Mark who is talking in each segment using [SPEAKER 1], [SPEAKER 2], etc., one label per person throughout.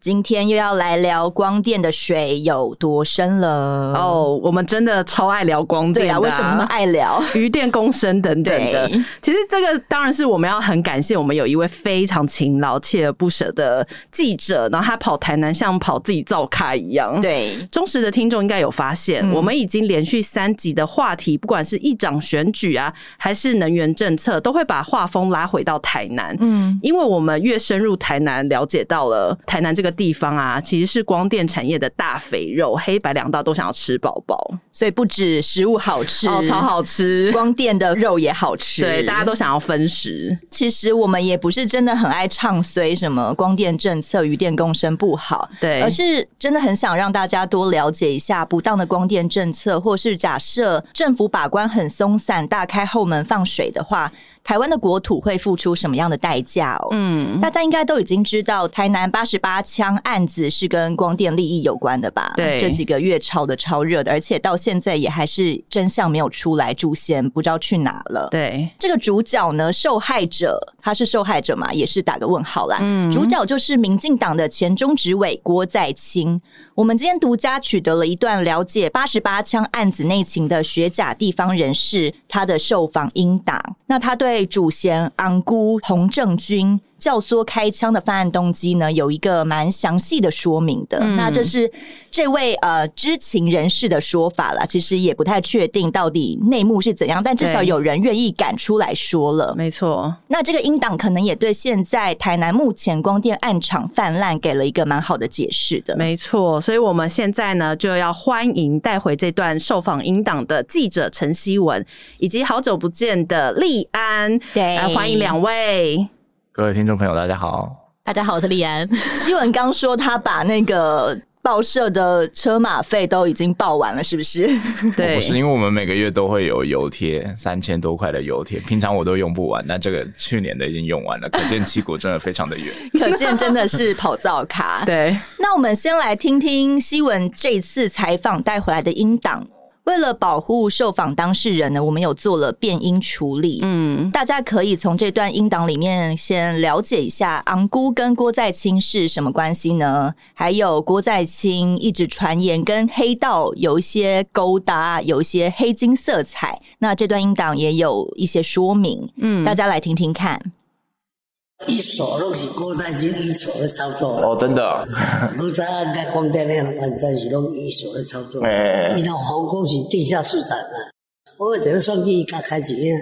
[SPEAKER 1] 今天又要来聊光电的水有多深了
[SPEAKER 2] 哦，oh, 我们真的超爱聊光电的。
[SPEAKER 1] 对啊，为什么那么爱聊
[SPEAKER 2] 渔电共生等等的？其实这个当然是我们要很感谢我们有一位非常勤劳、锲而不舍的记者，然后他跑台南像跑自己造咖一样。
[SPEAKER 1] 对，
[SPEAKER 2] 忠实的听众应该有发现，嗯、我们已经连续三集的话题，不管是议长选举啊，还是能源政策，都会把画风拉回到台南。嗯，因为我们越深入台南，了解到了台南这个。地方啊，其实是光电产业的大肥肉，黑白两道都想要吃饱饱，
[SPEAKER 1] 所以不止食物好吃，
[SPEAKER 2] 哦，超好吃，
[SPEAKER 1] 光电的肉也好吃，
[SPEAKER 2] 对，大家都想要分食。
[SPEAKER 1] 其实我们也不是真的很爱唱衰什么光电政策、与电共生不好，
[SPEAKER 2] 对，
[SPEAKER 1] 而是真的很想让大家多了解一下不当的光电政策，或是假设政府把关很松散，大开后门放水的话。台湾的国土会付出什么样的代价哦？嗯，大家应该都已经知道，台南八十八枪案子是跟光电利益有关的吧？
[SPEAKER 2] 对，
[SPEAKER 1] 这几个月炒的超热的，而且到现在也还是真相没有出来，主嫌不知道去哪了。
[SPEAKER 2] 对，
[SPEAKER 1] 这个主角呢，受害者他是受害者嘛，也是打个问号啦。嗯，主角就是民进党的前中执委郭在清。我们今天独家取得了一段了解八十八枪案子内情的学甲地方人士他的受访英档，那他对。主嫌昂姑洪正军教唆开枪的犯案动机呢，有一个蛮详细的说明的。嗯、那这是这位呃知情人士的说法啦，其实也不太确定到底内幕是怎样，但至少有人愿意敢出来说了。
[SPEAKER 2] 没错，
[SPEAKER 1] 那这个英党可能也对现在台南目前光电暗场泛滥给了一个蛮好的解释的。
[SPEAKER 2] 没错，所以我们现在呢就要欢迎带回这段受访英党的记者陈希文，以及好久不见的立安。
[SPEAKER 1] 对，
[SPEAKER 2] 来欢迎两位。
[SPEAKER 3] 各位听众朋友，大家好！
[SPEAKER 1] 大家好，我是李安。希文刚说他把那个报社的车马费都已经报完了，是不是？
[SPEAKER 2] 对，
[SPEAKER 3] 不是，因为我们每个月都会有油贴，三千多块的油贴，平常我都用不完，那这个去年的已经用完了，可见旗鼓真的非常的远，
[SPEAKER 1] 可见真的是跑造卡。
[SPEAKER 2] 对，
[SPEAKER 1] 那我们先来听听希文这次采访带回来的音档。为了保护受访当事人呢，我们有做了变音处理。嗯，大家可以从这段音档里面先了解一下昂姑跟郭在清是什么关系呢？还有郭在清一直传言跟黑道有一些勾搭，有一些黑金色彩。那这段音档也有一些说明。嗯，大家来听听看。
[SPEAKER 4] 一手都是郭在清一手的操作
[SPEAKER 3] 哦，真的、哦。
[SPEAKER 4] 你在按在光电量，按在是拢一手的操作。哎，你那皇宫是地下市长啊，我怎么算计他开几年？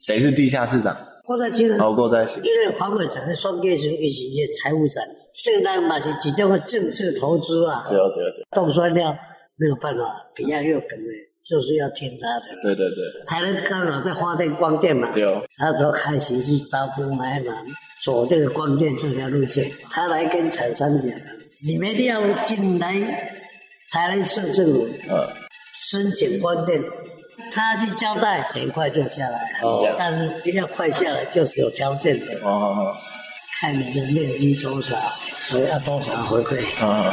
[SPEAKER 3] 谁是地下市长？
[SPEAKER 4] 郭在清。
[SPEAKER 3] 哦，郭在清。
[SPEAKER 4] 因为黄伟成的算计是一些财务长，现在嘛是几种个政策投资啊。
[SPEAKER 3] 对啊，对啊，对。
[SPEAKER 4] 冻酸料没有办法，比较又梗的，就是要听他的。
[SPEAKER 3] 对对对。
[SPEAKER 4] 台湾刚好在发电光电嘛，
[SPEAKER 3] 对哦。
[SPEAKER 4] 他说开始去招兵买马。走这个光电这条路线，他来跟厂商讲，你们要进来台湾市政府，呃，申请光店，他去交代，很快就下来，哦，但是比较快下来就是有条件的，哦哦，看你的面积多少，我要多少回馈，哦，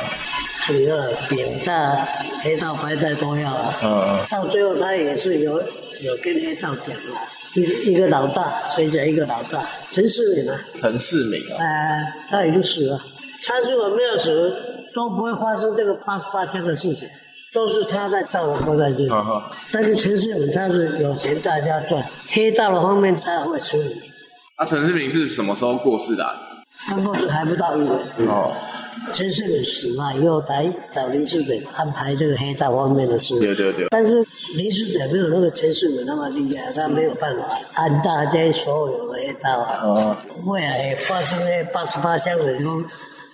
[SPEAKER 4] 你要饼大、黑道、白带都要啊，哦，到最后他也是有有跟黑道讲了。一个一个老大，随着一个老大，陈世敏啊，
[SPEAKER 3] 陈世敏啊，
[SPEAKER 4] 呃，他已经死了。他如果没有死，都不会发生这个八十八枪的事情，都是他在造的郭在清。好好。但是陈世敏他是有钱大家赚，黑道的方面他会处理。
[SPEAKER 3] 啊，陈世敏是什么时候过世的？
[SPEAKER 4] 他过世还不到一年。哦。陈世美死嘛以后，来找林世美安排这个黑道方面的事。
[SPEAKER 3] 对对对。
[SPEAKER 4] 但是林世美没有那个陈世美那么厉害，他没有办法安大家所有的黑道啊。哦。未来发生那八十八枪的时候，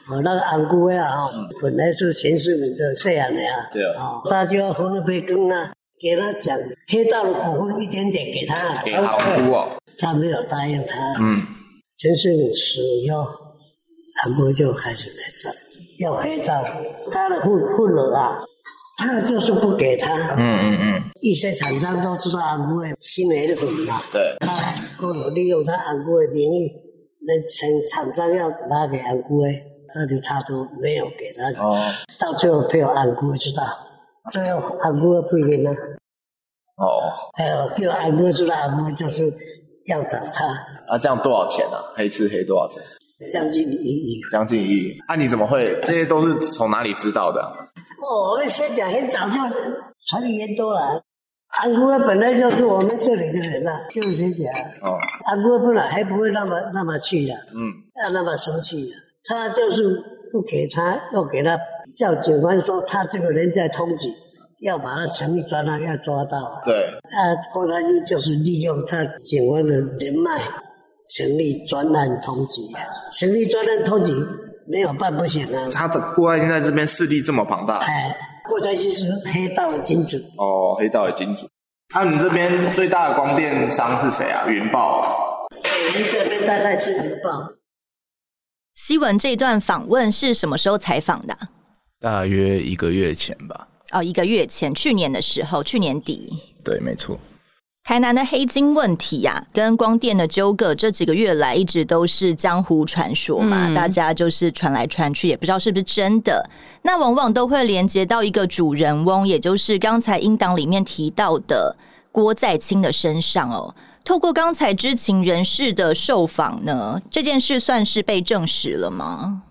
[SPEAKER 4] 我那个安姑呀，哈，本来是陈世美的饲养的啊。对啊。哦，他就要分那杯羹啊，给他讲黑道的股份一点点给他。
[SPEAKER 3] 给安姑哦。
[SPEAKER 4] 他没有答应他。嗯。陈世美死以后，安姑就开始来找。要黑道，他的份份额啊，他就是不给他。嗯嗯嗯。一些厂商都知道安姑的新来的粉嘛。对。他都有利用他安姑的名义，那厂厂商要拿给安姑的，那里他都没有给他。哦。到最后被我安姑知道，最后安姑不给呢。哦。还有叫安姑知道，安姑就是要找他。
[SPEAKER 5] 啊，这样多少钱啊？黑吃黑多少钱？
[SPEAKER 4] 将近一亿。
[SPEAKER 5] 将近一亿。啊，你怎么会？这些都是从哪里知道的？
[SPEAKER 4] 哦，我们先讲，很早就传言多了。安姑本来就是我们这里的人呐，就是谁讲？哦，安姑本来还不会那么那么气的，嗯，要那么生气的。他就是不给他，要给他叫警官说他这个人在通缉，要把他成立专案要抓到。
[SPEAKER 5] 对，
[SPEAKER 4] 啊，郭台铭就是利用他警官的人脉，成立专案通缉，成立专案通缉没有办不行啊。
[SPEAKER 5] 他的郭台铭在这边势力这么庞大。
[SPEAKER 4] 哎。郭台铭是黑道的金主
[SPEAKER 5] 哦，黑道的金主。那、啊、你这边最大的光电商是谁啊？云豹。
[SPEAKER 4] 我们这边大概是云豹。
[SPEAKER 1] 西文这段访问是什么时候采访的？
[SPEAKER 3] 大约一个月前吧。
[SPEAKER 1] 哦，一个月前，去年的时候，去年底。
[SPEAKER 3] 对，没错。
[SPEAKER 1] 台南的黑金问题呀、啊，跟光电的纠葛，这几个月来一直都是江湖传说嘛，嗯、大家就是传来传去，也不知道是不是真的。那往往都会连接到一个主人翁，也就是刚才英党里面提到的郭在清的身上哦。透过刚才知情人士的受访呢，这件事算是被证实了吗？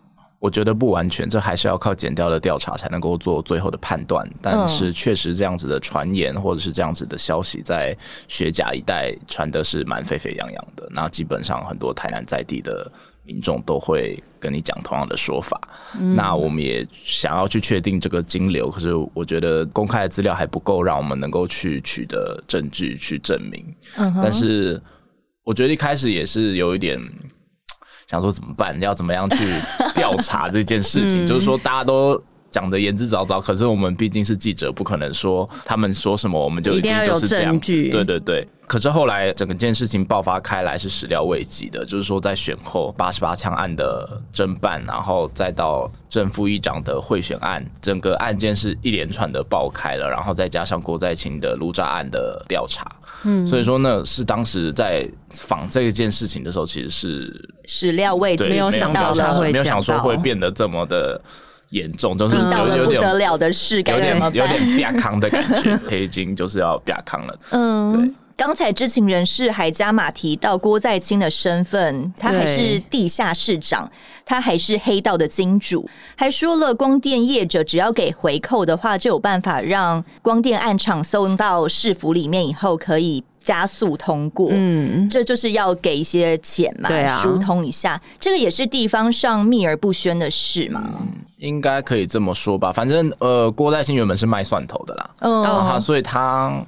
[SPEAKER 3] 我觉得不完全，这还是要靠减掉的调查才能够做最后的判断。但是确实这样子的传言或者是这样子的消息，在学甲一带传的是蛮沸沸扬扬的。那基本上很多台南在地的民众都会跟你讲同样的说法。嗯、那我们也想要去确定这个金流，可是我觉得公开的资料还不够，让我们能够去取得证据去证明。嗯、但是我觉得一开始也是有一点。想说怎么办？要怎么样去调查这件事情？嗯、就是说大家都讲的言之凿凿，可是我们毕竟是记者，不可能说他们说什么我们就一定就是这样子。对对对。可是后来整个件事情爆发开来是始料未及的，就是说在选后八十八枪案的侦办，然后再到正副议长的贿选案，整个案件是一连串的爆开了，然后再加上郭在清的卢渣案的调查。嗯，所以说呢，是当时在访这一件事情的时候，其实是
[SPEAKER 1] 始料未及，没有想到他会，
[SPEAKER 3] 没有想说会变得这么的严重，就是有有点
[SPEAKER 1] 不得了的事，
[SPEAKER 3] 有点有点亚 康的感觉，黑金就是要亚康了。嗯，对。
[SPEAKER 1] 刚才知情人士还加码提到郭在清的身份，他还是地下市长，他还是黑道的金主，还说了光电业者只要给回扣的话，就有办法让光电案场送到市府里面以后可以加速通过。嗯，这就是要给一些钱嘛，对啊，疏通一下，这个也是地方上秘而不宣的事嘛。
[SPEAKER 3] 嗯，应该可以这么说吧。反正呃，郭在清原本是卖蒜头的啦，嗯，然后他所以他。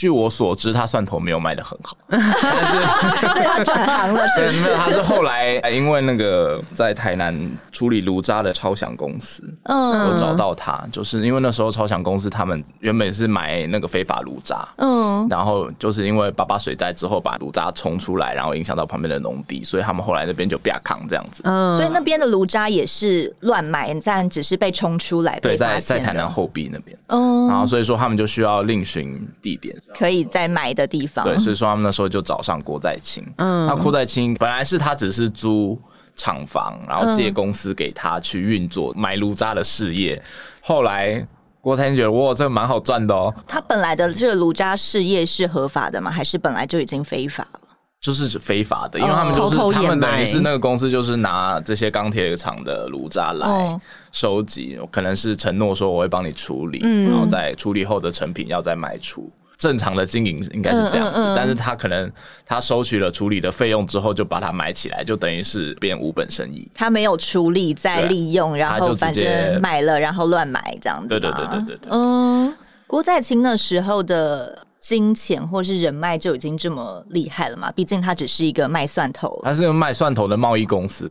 [SPEAKER 3] 据我所知，他蒜头没有卖的很好，但 是
[SPEAKER 1] 所以他转行了是不是？
[SPEAKER 3] 没有，他是后来因为那个在台南处理炉渣的超响公司，嗯，有找到他，就是因为那时候超响公司他们原本是买那个非法炉渣，嗯，然后就是因为八八水灾之后把炉渣冲出来，然后影响到旁边的农地，所以他们后来那边就变康这样子，嗯，
[SPEAKER 1] 所以那边的炉渣也是乱买，但只是被冲出来，
[SPEAKER 3] 对，在在台南后壁那边，嗯，然后所以说他们就需要另寻地点。
[SPEAKER 1] 可以再买的地方，
[SPEAKER 3] 对，所以说他们那时候就找上郭在清。嗯，那郭在清本来是他只是租厂房，然后借公司给他去运作买炉渣的事业。后来郭在清觉得哇，这个蛮好赚的哦。
[SPEAKER 1] 他本来的这个炉渣事业是合法的吗？还是本来就已经非法了？
[SPEAKER 3] 就是非法的，因为他们就是他们等于是那个公司，就是拿这些钢铁厂的炉渣来收集，可能是承诺说我会帮你处理，然后在处理后的成品要再卖出。正常的经营应该是这样子，嗯嗯嗯，但是他可能他收取了处理的费用之后，就把它买起来，就等于是变无本生意。
[SPEAKER 1] 他没有处理再利用，然后反正买了然后乱买这样子。
[SPEAKER 3] 对对对对对对。
[SPEAKER 1] 嗯，郭在清那时候的金钱或是人脉就已经这么厉害了嘛？毕竟他只是一个卖蒜头，
[SPEAKER 3] 他是个卖蒜头的贸易公司。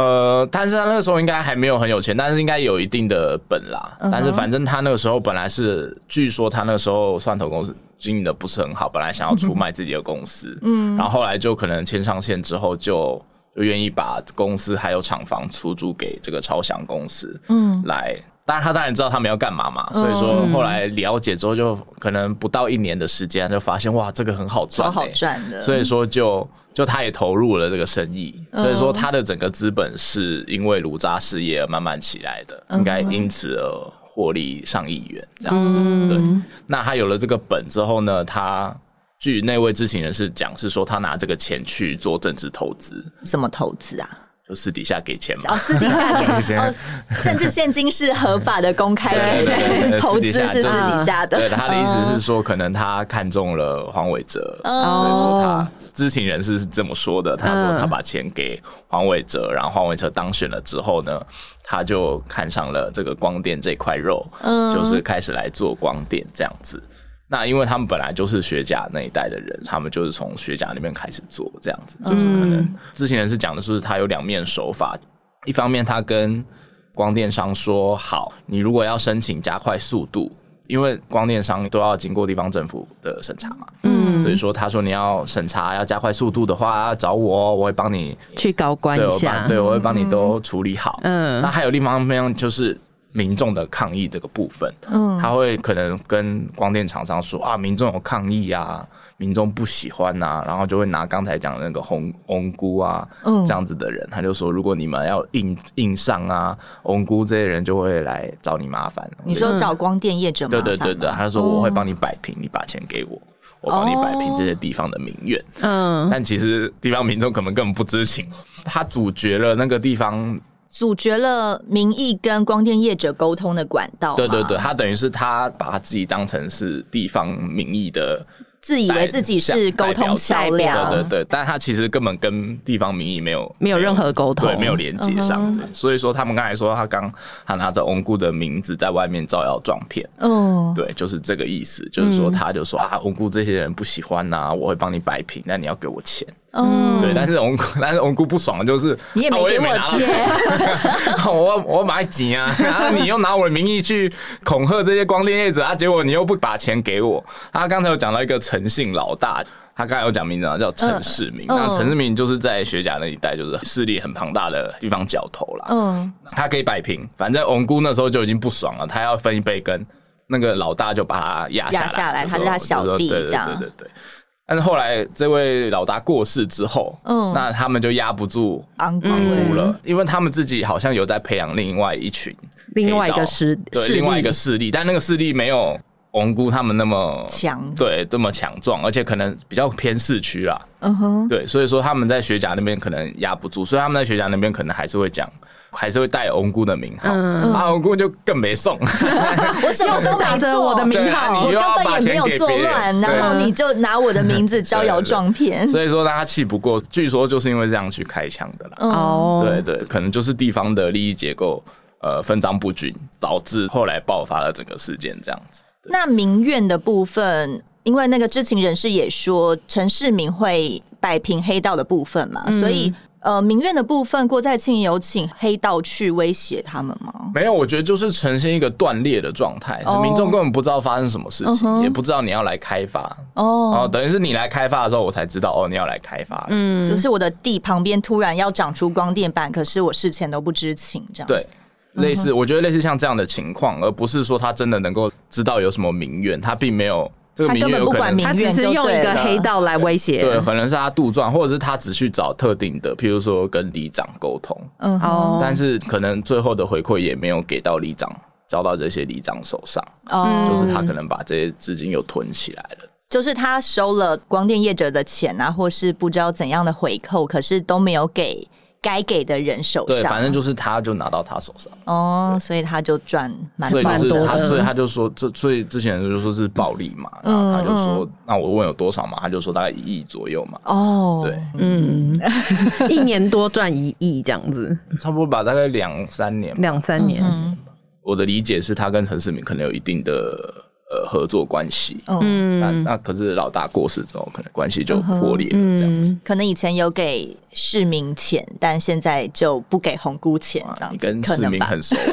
[SPEAKER 3] 呃，但是他那个时候应该还没有很有钱，但是应该有一定的本啦。Uh. 但是反正他那个时候本来是，据说他那个时候蒜头公司经营的不是很好，本来想要出卖自己的公司，嗯，然后后来就可能签上线之后就，就就愿意把公司还有厂房出租给这个超翔公司，嗯，来。当然他当然知道他们要干嘛嘛，所以说后来了解之后，就可能不到一年的时间，就发现哇，这个很好赚，
[SPEAKER 1] 好赚的。
[SPEAKER 3] 所以说就就他也投入了这个生意，所以说他的整个资本是因为炉渣事业而慢慢起来的，应该因此而获利上亿元这样子。对，那他有了这个本之后呢，他。据那位知情人士讲，是说他拿这个钱去做政治投资。
[SPEAKER 1] 什么投资啊？
[SPEAKER 3] 就私底下给钱嘛。
[SPEAKER 1] 哦，私底下给钱。哦，政治献金是合法的，公开给的，投资是私底下的。
[SPEAKER 3] 对，他的意思是说，可能他看中了黄伟哲，所以说他知情人士是这么说的。他说他把钱给黄伟哲，然后黄伟哲当选了之后呢，他就看上了这个光电这块肉，嗯就是开始来做光电这样子。那因为他们本来就是学甲那一代的人，他们就是从学甲那边开始做这样子，就是可能知情人士讲的是他有两面手法，一方面他跟光电商说好，你如果要申请加快速度，因为光电商都要经过地方政府的审查嘛，嗯，所以说他说你要审查要加快速度的话，要找我，我会帮你
[SPEAKER 2] 去高官一下，
[SPEAKER 3] 对，我会帮你都处理好，嗯，那还有另一方面就是。民众的抗议这个部分，嗯，他会可能跟光电厂商说啊，民众有抗议啊，民众不喜欢呐、啊，然后就会拿刚才讲的那个红红菇啊，嗯，这样子的人，他就说，如果你们要硬硬上啊，红菇这些人就会来找你麻烦。
[SPEAKER 1] 你说找光电业者吗？
[SPEAKER 3] 对对对对，他就说我会帮你摆平，你把钱给我，我帮你摆平这些地方的民怨。嗯，但其实地方民众可能根本不知情，他阻绝了那个地方。
[SPEAKER 1] 阻绝了民意跟光电业者沟通的管道。
[SPEAKER 3] 对对对，他等于是他把他自己当成是地方民意的。
[SPEAKER 1] 自以为自己是沟通桥梁，
[SPEAKER 3] 对对对，但他其实根本跟地方民意没有
[SPEAKER 2] 没有任何沟通，
[SPEAKER 3] 对，没有连接上。所以说，他们刚才说他刚他拿着翁姑的名字在外面招摇撞骗，嗯，对，就是这个意思，就是说他就说啊，翁姑这些人不喜欢呐，我会帮你摆平，但你要给我钱，嗯，对，但是翁姑 但是翁姑不爽的就是
[SPEAKER 1] 你也没给我钱，
[SPEAKER 3] 我我买几啊，然后你又拿我的名义去恐吓这些光电业者啊，结果你又不把钱给我。他刚才有讲到一个。诚信老大，他刚才有讲名字啊，叫陈世明。那陈世明就是在学甲那一带，就是势力很庞大的地方角头啦。嗯，他可以摆平，反正翁姑那时候就已经不爽了，他要分一杯羹，那个老大就把他压下来，
[SPEAKER 1] 下来，他是他小弟这样。对对对对。
[SPEAKER 3] 但是后来这位老大过世之后，嗯，那他们就压不住昂姑了，因为他们自己好像有在培养另外一群，
[SPEAKER 2] 另外一个势，
[SPEAKER 3] 对，另外一个势力，但那个势力没有。昂姑他们那么强，对，这么强壮，而且可能比较偏市区啦。嗯哼，对，所以说他们在学甲那边可能压不住，所以他们在学甲那边可能还是会讲，还是会带翁姑的名号。嗯，啊，翁姑就更没送。
[SPEAKER 1] 我什么时候拿着我的名号？我根本也没有作乱，然后你就拿我的名字招摇撞骗。
[SPEAKER 3] 所以说大家气不过，据说就是因为这样去开枪的啦。哦，对对，可能就是地方的利益结构呃分赃不均，导致后来爆发了整个事件这样子。
[SPEAKER 1] 那民怨的部分，因为那个知情人士也说陈世明会摆平黑道的部分嘛，嗯、所以呃，民怨的部分，郭在庆有请黑道去威胁他们吗？
[SPEAKER 3] 没有，我觉得就是呈现一个断裂的状态，哦、民众根本不知道发生什么事情，也不知道你要来开发。哦，然后等于是你来开发的时候，我才知道哦，你要来开发，
[SPEAKER 1] 嗯，就是我的地旁边突然要长出光电板，可是我事前都不知情，这样。
[SPEAKER 3] 对。类似，我觉得类似像这样的情况，而不是说他真的能够知道有什么民怨，他并没有这个民怨，有可能
[SPEAKER 2] 他只是用一个黑道来威胁，
[SPEAKER 3] 对，可能是他杜撰，或者是他只去找特定的，譬如说跟里长沟通，嗯，哦，但是可能最后的回馈也没有给到里长，交到这些里长手上，哦，就是他可能把这些资金又囤起来了，
[SPEAKER 1] 就是他收了光电业者的钱啊，或是不知道怎样的回扣，可是都没有给。该给的人手上，
[SPEAKER 3] 对，反正就是他，就拿到他手上。
[SPEAKER 1] 哦，所以他就赚蛮
[SPEAKER 3] 多的。所以他就说，这所以之前就说是暴利嘛，然后他就说，那我问有多少嘛，他就说大概一亿左右嘛。哦，对，
[SPEAKER 2] 嗯，一年多赚一亿这样子，
[SPEAKER 3] 差不多吧，大概两三年，
[SPEAKER 2] 两三年。
[SPEAKER 3] 我的理解是他跟陈世明可能有一定的。呃，合作关系，嗯，那那可是老大过世之后，可能关系就破裂了，这样子。
[SPEAKER 1] 可能以前有给市民钱，但现在就不给红姑钱，这样子。
[SPEAKER 3] 你跟市民很熟。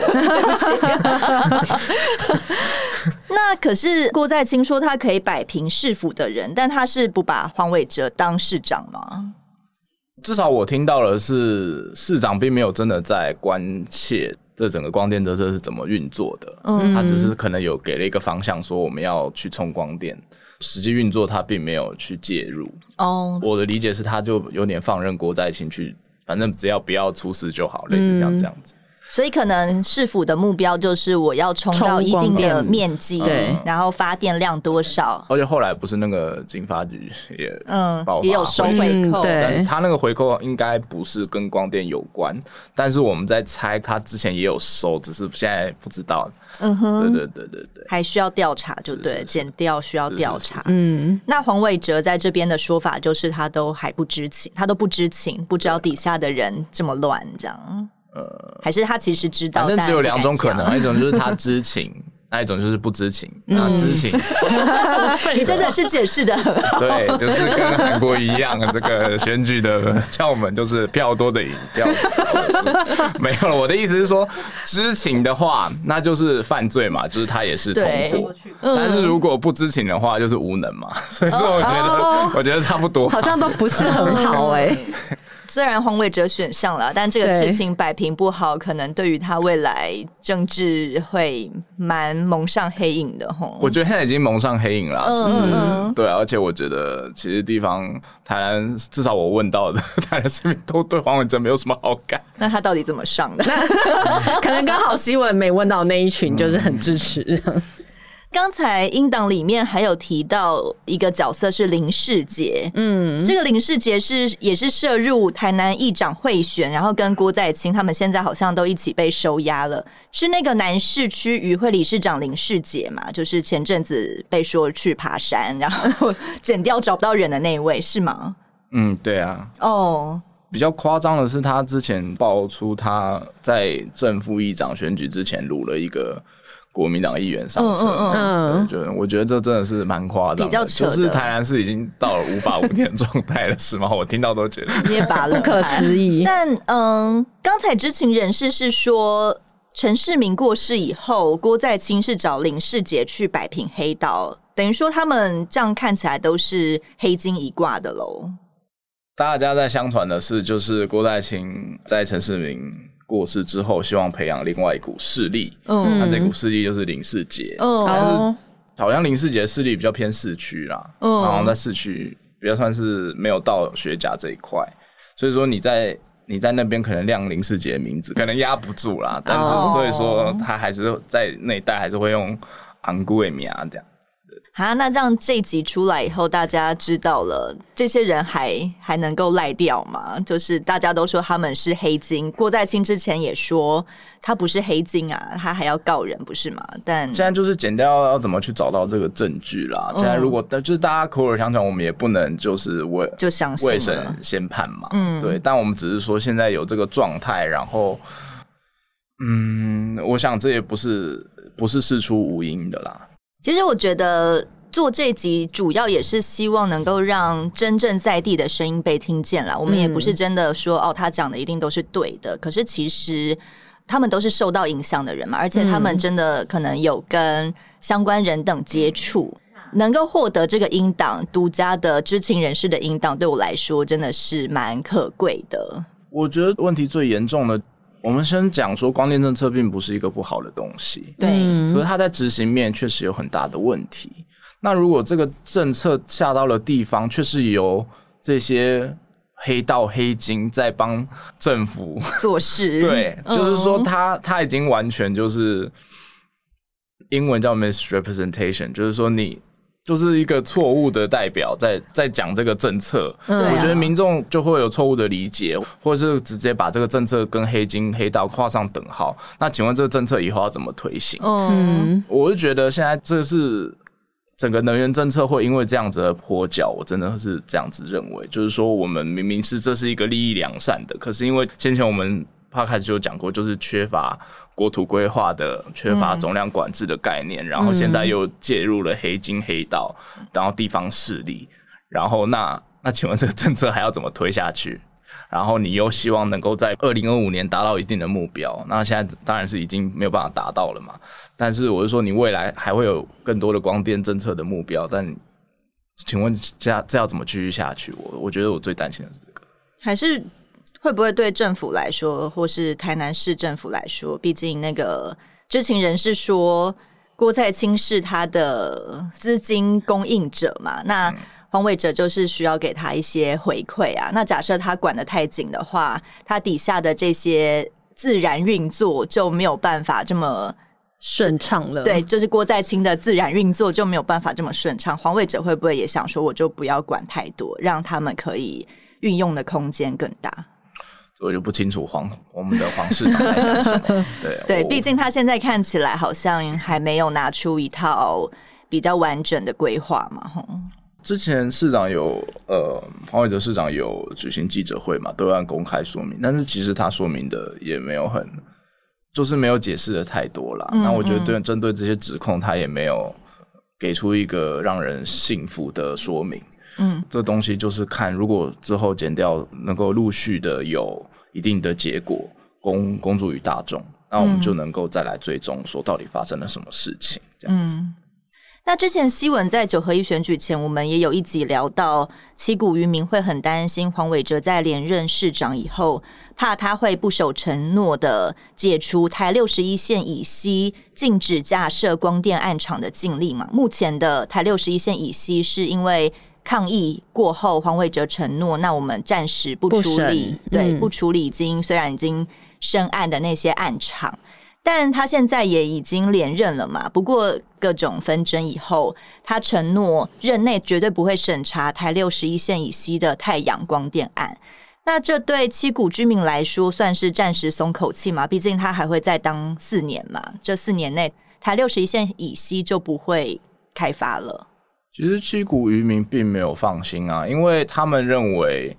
[SPEAKER 1] 那可是郭在清说他可以摆平市府的人，但他是不把黄伟哲当市长吗？
[SPEAKER 3] 至少我听到的是，市长并没有真的在关切这整个光电的这是怎么运作的。嗯，他只是可能有给了一个方向，说我们要去冲光电，实际运作他并没有去介入。哦，我的理解是，他就有点放任郭在清去，反正只要不要出事就好，类似像这样子。
[SPEAKER 1] 所以可能市府的目标就是我要冲到一定的面积，对，然后发电量多少。
[SPEAKER 3] 而且后来不是那个经发局也
[SPEAKER 1] 嗯也有收回扣，
[SPEAKER 3] 对，他那个回扣应该不是跟光电有关，但是我们在猜他之前也有收，只是现在不知道。嗯哼，对对对对对，
[SPEAKER 1] 还需要调查，就对，检调需要调查。嗯，那黄伟哲在这边的说法就是他都还不知情，他都不知情，不知道底下的人这么乱这样。呃，还是他其实知道，
[SPEAKER 3] 反正只有两种可能，一种就是他知情，那一种就是不知情。那知情，
[SPEAKER 1] 你真的是解释的很好。
[SPEAKER 3] 对，就是跟韩国一样，这个选举的窍门就是票多的赢，票少的输。没有了，我的意思是说，知情的话，那就是犯罪嘛，就是他也是同伙。但是如果不知情的话，就是无能嘛。所以说，我觉得，我觉得差不多，
[SPEAKER 2] 好像都不是很好哎。
[SPEAKER 1] 虽然黄伟哲选上了，但这个事情摆平不好，可能对于他未来政治会蛮蒙上黑影的吼。
[SPEAKER 3] 我觉得现在已经蒙上黑影了，嗯、只是、嗯、对、啊，而且我觉得其实地方台南，至少我问到的 台南市民都对黄伟哲没有什么好感。
[SPEAKER 1] 那他到底怎么上的？
[SPEAKER 2] 可能刚好新闻没问到那一群，就是很支持。嗯
[SPEAKER 1] 刚才音档里面还有提到一个角色是林世杰，嗯，这个林世杰是也是涉入台南议长贿选，然后跟郭在清他们现在好像都一起被收押了，是那个南市区渔会理事长林世杰嘛？就是前阵子被说去爬山，然后剪掉找不到人的那一位是吗？
[SPEAKER 3] 嗯，对啊。哦，比较夸张的是，他之前爆出他在正副议长选举之前录了一个。国民党议员上车，嗯嗯嗯，就我觉得这真的是蛮夸张的，就是台南市已经到了无法无天状态了，是吗？我听到都觉得
[SPEAKER 1] 捏把不可思议。但嗯，刚才知情人士是说，陈世民过世以后，郭在清是找林世杰去摆平黑道，等于说他们这样看起来都是黑金一挂的喽。
[SPEAKER 3] 大家在相传的是，就是郭在清在陈世明。过世之后，希望培养另外一股势力。嗯，那这股势力就是林世杰。嗯，但是好像林世杰势力比较偏市区啦。嗯，然后在市区比较算是没有到学甲这一块，所以说你在你在那边可能亮林世杰的名字，可能压不住啦。但是所以说他还是在那一带还是会用昂古维米亚这样。
[SPEAKER 1] 好，那这样这一集出来以后，大家知道了这些人还还能够赖掉吗？就是大家都说他们是黑金，郭在清之前也说他不是黑金啊，他还要告人，不是吗？但
[SPEAKER 3] 现在就是剪掉要怎么去找到这个证据啦。现在如果就是大家口耳相传，我们也不能就是为
[SPEAKER 1] 就相信
[SPEAKER 3] 未审先判嘛。嗯，对。但我们只是说现在有这个状态，然后嗯，我想这也不是不是事出无因的啦。
[SPEAKER 1] 其实我觉得做这集主要也是希望能够让真正在地的声音被听见啦。我们也不是真的说哦，他讲的一定都是对的。可是其实他们都是受到影响的人嘛，而且他们真的可能有跟相关人等接触，能够获得这个音档独家的知情人士的音档，对我来说真的是蛮可贵的。
[SPEAKER 3] 我觉得问题最严重的。我们先讲说，光电政策并不是一个不好的东西，
[SPEAKER 1] 对，
[SPEAKER 3] 可是它在执行面确实有很大的问题。那如果这个政策下到了地方，却是由这些黑道黑金在帮政府
[SPEAKER 1] 做事，
[SPEAKER 3] 对，就是说他他已经完全就是英文叫 misrepresentation，就是说你。就是一个错误的代表在在讲这个政策，我觉得民众就会有错误的理解，或者是直接把这个政策跟黑金黑道画上等号。那请问这个政策以后要怎么推行？嗯，我是觉得现在这是整个能源政策会因为这样子的跛脚，我真的是这样子认为。就是说，我们明明是这是一个利益良善的，可是因为先前我们。他开始就讲过，就是缺乏国土规划的、缺乏总量管制的概念，嗯、然后现在又介入了黑金黑道，然后地方势力，然后那那请问这个政策还要怎么推下去？然后你又希望能够在二零二五年达到一定的目标，那现在当然是已经没有办法达到了嘛。但是我是说，你未来还会有更多的光电政策的目标，但请问这这要怎么继续下去？我我觉得我最担心的是这个。
[SPEAKER 1] 还是会不会对政府来说，或是台南市政府来说，毕竟那个知情人士说郭在清是他的资金供应者嘛，那黄伟哲就是需要给他一些回馈啊。那假设他管得太紧的话，他底下的这些自然运作就没有办法这么。
[SPEAKER 2] 顺畅了，
[SPEAKER 1] 对，就是郭在清的自然运作就没有办法这么顺畅。黄伟哲会不会也想说，我就不要管太多，让他们可以运用的空间更大？
[SPEAKER 3] 我就不清楚黄我们的黄市长在想什么。对
[SPEAKER 1] 对，毕竟他现在看起来好像还没有拿出一套比较完整的规划嘛。吼，
[SPEAKER 3] 之前市长有呃，黄伟哲市长有举行记者会嘛，都要公开说明，但是其实他说明的也没有很。就是没有解释的太多了，那、嗯、我觉得对针对这些指控，他也没有给出一个让人信服的说明。嗯，这东西就是看如果之后减掉能够陆续的有一定的结果公公诸于大众，那我们就能够再来追踪说到底发生了什么事情。这样子。
[SPEAKER 1] 嗯那之前西文在九合一选举前，我们也有一集聊到，七股渔民会很担心黄伟哲在连任市长以后，怕他会不守承诺的解除台六十一线以西禁止架设光电暗场的禁令嘛。目前的台六十一线以西是因为抗议过后，黄伟哲承诺，那我们暂时不处理，不对，不处理已经虽然已经深案的那些案场。但他现在也已经连任了嘛，不过各种纷争以后，他承诺任内绝对不会审查台六十一线以西的太阳光电案。那这对七股居民来说算是暂时松口气嘛？毕竟他还会再当四年嘛，这四年内台六十一线以西就不会开发了。
[SPEAKER 3] 其实七股渔民并没有放心啊，因为他们认为。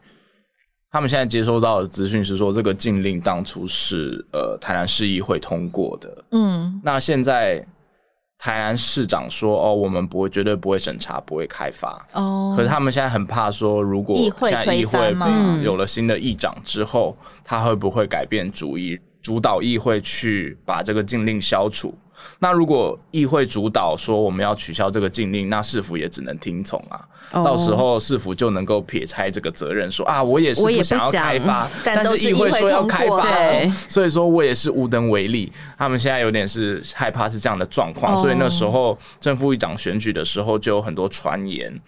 [SPEAKER 3] 他们现在接收到的资讯是说，这个禁令当初是呃台南市议会通过的。嗯，那现在台南市长说，哦，我们不会，绝对不会审查，不会开发。哦，可是他们现在很怕说，如果现在议会有了新的议长之后，他会不会改变主意，主导议会去把这个禁令消除？那如果议会主导说我们要取消这个禁令，那市府也只能听从啊。Oh. 到时候市府就能够撇开这个责任，说啊，我也是不想要开发，但是议会说要开发，所以说我也是无能为力。他们现在有点是害怕是这样的状况，oh. 所以那时候正副议长选举的时候就有很多传言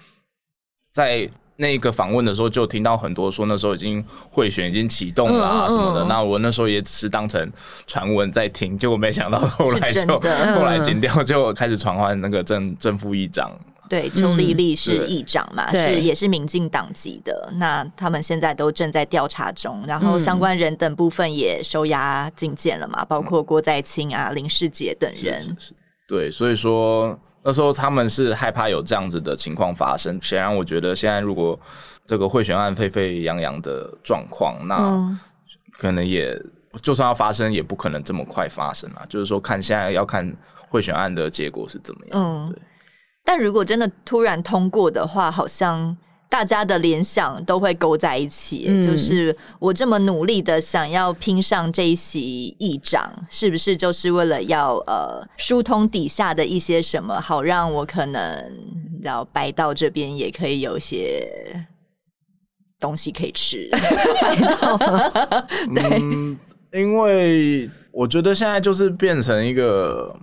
[SPEAKER 3] 在。那个访问的时候，就听到很多说那时候已经贿选已经启动了啊什么的。嗯嗯、那我那时候也只是当成传闻在听，结果没想到后来就 后来剪掉，就开始传唤那个正正副议长。
[SPEAKER 1] 对，邱丽丽是议长嘛，嗯、是也是民进党籍的。那他们现在都正在调查中，然后相关人等部分也收押进监了嘛，包括郭在清啊、林世杰等人。是是是
[SPEAKER 3] 对，所以说。那时候他们是害怕有这样子的情况发生。显然，我觉得现在如果这个贿选案沸沸扬扬的状况，那可能也就算要发生，也不可能这么快发生啊。就是说，看现在要看贿选案的结果是怎么样。嗯，对。
[SPEAKER 1] 但如果真的突然通过的话，好像。大家的联想都会勾在一起，嗯、就是我这么努力的想要拼上这一席议长，是不是就是为了要呃疏通底下的一些什么，好让我可能然后白道这边也可以有一些东西可以吃？
[SPEAKER 3] 嗯，因为我觉得现在就是变成一个。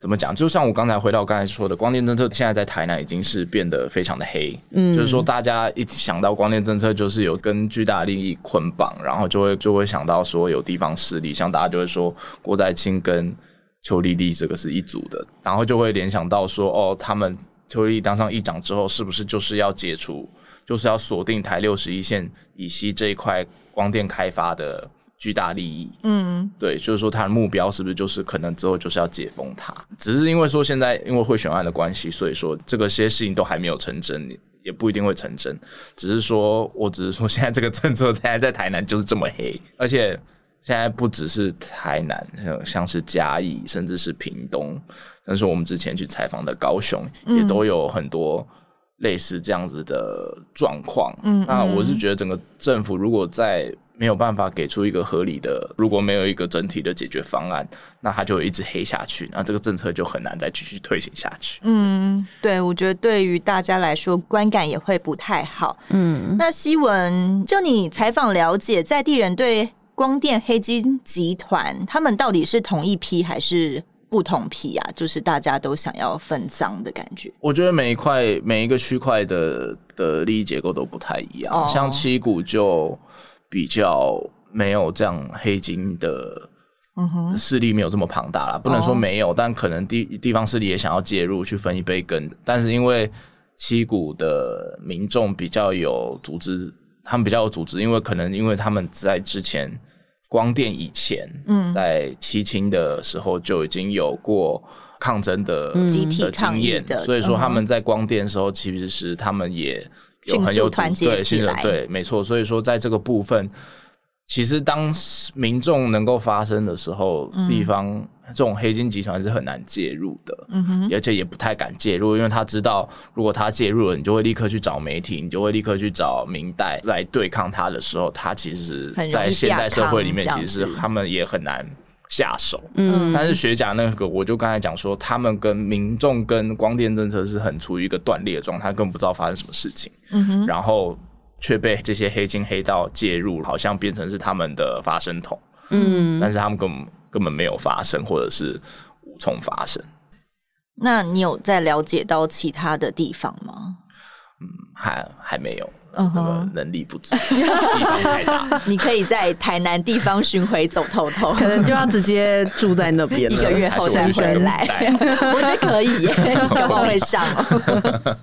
[SPEAKER 3] 怎么讲？就像我刚才回到刚才说的，光电政策现在在台南已经是变得非常的黑。嗯，就是说大家一想到光电政策，就是有跟巨大利益捆绑，然后就会就会想到说有地方势力，像大家就会说郭在清跟邱丽丽这个是一组的，然后就会联想到说哦，他们邱丽丽当上议长之后，是不是就是要解除，就是要锁定台六十一线以西这一块光电开发的？巨大利益，嗯，对，就是说他的目标是不是就是可能之后就是要解封它？只是因为说现在因为贿选案的关系，所以说这个些事情都还没有成真，也不一定会成真。只是说我只是说现在这个政策现在在台南就是这么黑，而且现在不只是台南，像像是嘉义，甚至是屏东，但是我们之前去采访的高雄，也都有很多类似这样子的状况。嗯，那我是觉得整个政府如果在没有办法给出一个合理的，如果没有一个整体的解决方案，那它就会一直黑下去，那这个政策就很难再继续推行下去。
[SPEAKER 1] 嗯，对，我觉得对于大家来说观感也会不太好。嗯，那希文，就你采访了解，在地人对光电黑金集团，他们到底是同一批还是不同批啊？就是大家都想要分赃的感觉。
[SPEAKER 3] 我觉得每一块每一个区块的的利益结构都不太一样，哦、像七股就。比较没有这样黑金的势力没有这么庞大啦，不能说没有，但可能地地方势力也想要介入去分一杯羹。但是因为七股的民众比较有组织，他们比较有组织，因为可能因为他们在之前光电以前，嗯，在七清的时候就已经有过抗争的
[SPEAKER 1] 集体
[SPEAKER 3] 的经验，所以说他们在光电的时候其实是他们也。有很有团结起来，对，没错。所以说，在这个部分，其实当民众能够发声的时候，嗯、地方这种黑金集团是很难介入的，嗯哼，而且也不太敢介入，因为他知道，如果他介入了，你就会立刻去找媒体，你就会立刻去找明代来对抗他的时候，他其实，在现代社会里面，其实是他们也很难。下手，嗯，但是学甲那个，我就刚才讲说，他们跟民众跟光电政策是很处于一个断裂的状态，更不知道发生什么事情，嗯哼，然后却被这些黑金黑道介入，好像变成是他们的发声筒，嗯，但是他们根本根本没有发声，或者是无从发声。
[SPEAKER 1] 那你有在了解到其他的地方吗？
[SPEAKER 3] 嗯，还还没有。能力不足，
[SPEAKER 1] 地方太大。你可以在台南地方巡回走透透，
[SPEAKER 2] 可能就要直接住在那边，
[SPEAKER 1] 一个月后再回来。我觉得可以耶，搞不好会上哦。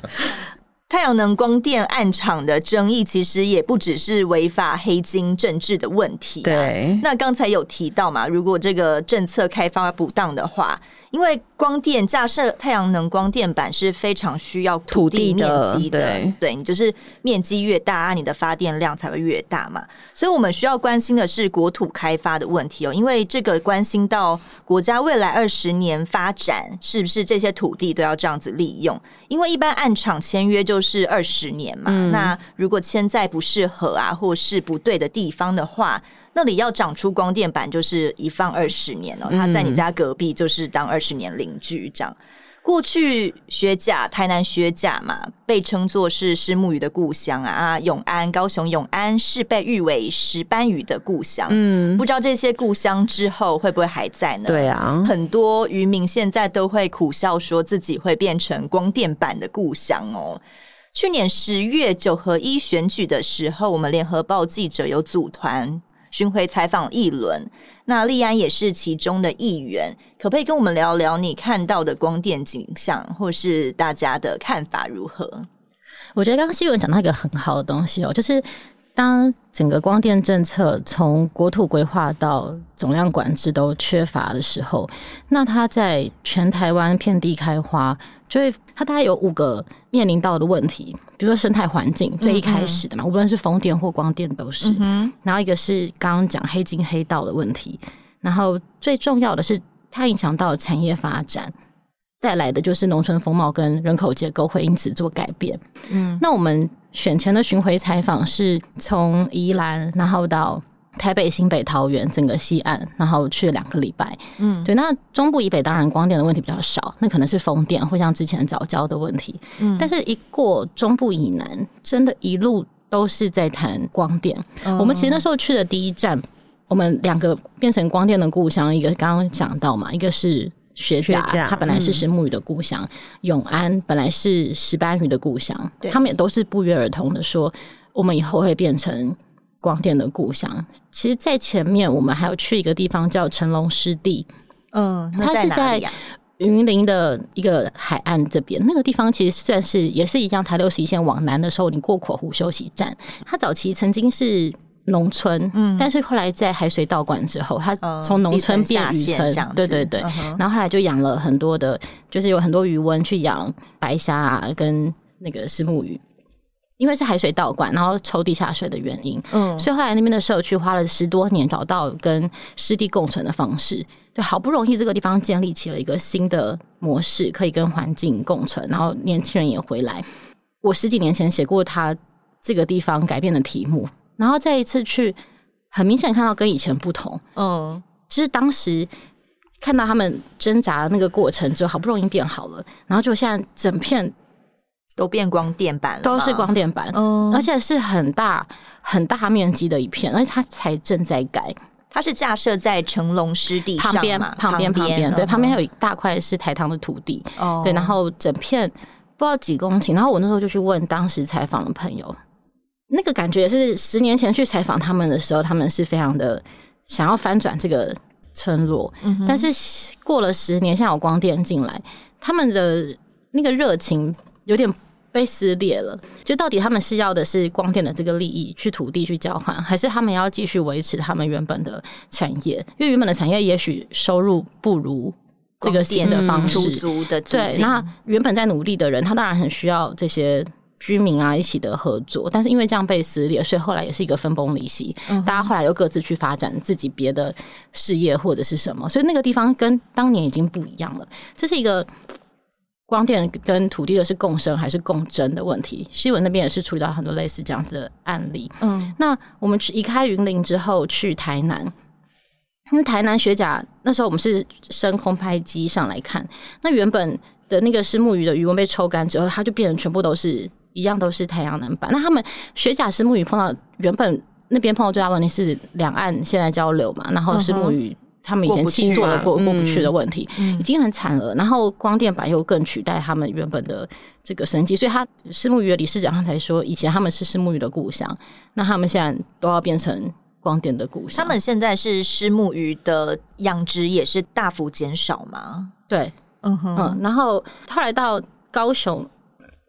[SPEAKER 1] 太阳能光电暗场的争议，其实也不只是违法黑金政治的问题。对，那刚才有提到嘛，如果这个政策开发不当的话。因为光电架设太阳能光电板是非常需要土地面积的，的，对，对你就是面积越大，你的发电量才会越大嘛。所以我们需要关心的是国土开发的问题哦，因为这个关心到国家未来二十年发展是不是这些土地都要这样子利用？因为一般按厂签约就是二十年嘛，嗯、那如果签在不适合啊，或是不对的地方的话。那里要长出光电板，就是一放二十年了。他在你家隔壁，就是当二十年邻居这样。过去学甲台南学甲嘛，被称作是石目鱼的故乡啊。啊，永安高雄永安是被誉为石斑鱼的故乡。嗯，不知道这些故乡之后会不会还在呢？对啊，很多渔民现在都会苦笑说自己会变成光电板的故乡哦。去年十月九合一选举的时候，我们联合报记者有组团。巡回采访一轮，那立安也是其中的一员，可不可以跟我们聊聊你看到的光电景象，或是大家的看法如何？
[SPEAKER 6] 我觉得刚刚新闻讲到一个很好的东西哦，就是当整个光电政策从国土规划到总量管制都缺乏的时候，那它在全台湾遍地开花，就会它大概有五个面临到的问题。比如说生态环境最一开始的嘛，无论是风电或光电都是。嗯、然后一个是刚刚讲黑金黑道的问题，然后最重要的是它影响到产业发展，带来的就是农村风貌跟人口结构会因此做改变。嗯，那我们选前的巡回采访是从宜兰，然后到。台北、新北、桃园整个西岸，然后去了两个礼拜。嗯，对。那中部以北当然光电的问题比较少，那可能是风电或像之前早教的问题。嗯，但是一过中部以南，真的一路都是在谈光电。嗯、我们其实那时候去的第一站，我们两个变成光电的故乡，一个刚刚讲到嘛，一个是学甲，它本来是石木鱼的故乡；嗯、永安本来是石斑鱼的故乡。他们也都是不约而同的说，我们以后会变成。光电的故乡，其实，在前面我们还有去一个地方叫成龙湿地，嗯，它是在云林的一个海岸这边。那个地方其实算是也是一样，台六十一线往南的时候，你过口湖休息站，它早期曾经是农村，嗯，但是后来在海水倒灌之后，他从农村变渔村，对对对，然后后来就养了很多的，就是有很多鱼塭去养白虾啊，跟那个石目鱼。因为是海水倒灌，然后抽地下水的原因，嗯，所以后来那边的社区花了十多年找到跟湿地共存的方式，就好不容易这个地方建立起了一个新的模式，可以跟环境共存，然后年轻人也回来。我十几年前写过他这个地方改变的题目，然后再一次去很明显看到跟以前不同。嗯，就是当时看到他们挣扎的那个过程之后，好不容易变好了，然后就现在整片
[SPEAKER 1] 都变光电板了，
[SPEAKER 6] 都是光电板，嗯，而且是很大很大面积的一片，而且它才正在改。
[SPEAKER 1] 它是架设在成龙湿地上
[SPEAKER 6] 旁边，旁边，旁边，对，旁边还有一大块是台糖的土地，
[SPEAKER 1] 哦，
[SPEAKER 6] 对，然后整片不知道几公顷，然后我那时候就去问当时采访的朋友，那个感觉也是十年前去采访他们的时候，他们是非常的想要翻转这个村落，嗯、但是过了十年，现在有光电进来，他们的那个热情有点。被撕裂了，就到底他们是要的是光电的这个利益去土地去交换，还是他们要继续维持他们原本的产业？因为原本的产业也许收入不如这个新的方式，
[SPEAKER 1] 的
[SPEAKER 6] 对。那原本在努力的人，他当然很需要这些居民啊一起的合作，但是因为这样被撕裂，所以后来也是一个分崩离析。嗯、大家后来又各自去发展自己别的事业或者是什么，所以那个地方跟当年已经不一样了。这是一个。光电跟土地的是共生还是共争的问题，西文那边也是处理到很多类似这样子的案例。嗯，那我们去移开云林之后去台南，因为台南学甲那时候我们是升空拍机上来看，那原本的那个是木鱼的鱼纹被抽干之后，它就变成全部都是一样都是太阳能板。那他们学甲虱目鱼碰到原本那边碰到最大问题是两岸现在交流嘛，然后虱目鱼。他们以前轻做的过过不去的问题，已经很惨了。然后光电板又更取代他们原本的这个生机，所以他虱目鱼的理事长他才说，以前他们是虱目鱼的故乡，那他们现在都要变成光电的故乡。
[SPEAKER 1] 他们现在是虱目鱼的养殖也是大幅减少吗？
[SPEAKER 6] 对，嗯哼，嗯。然后后来到高雄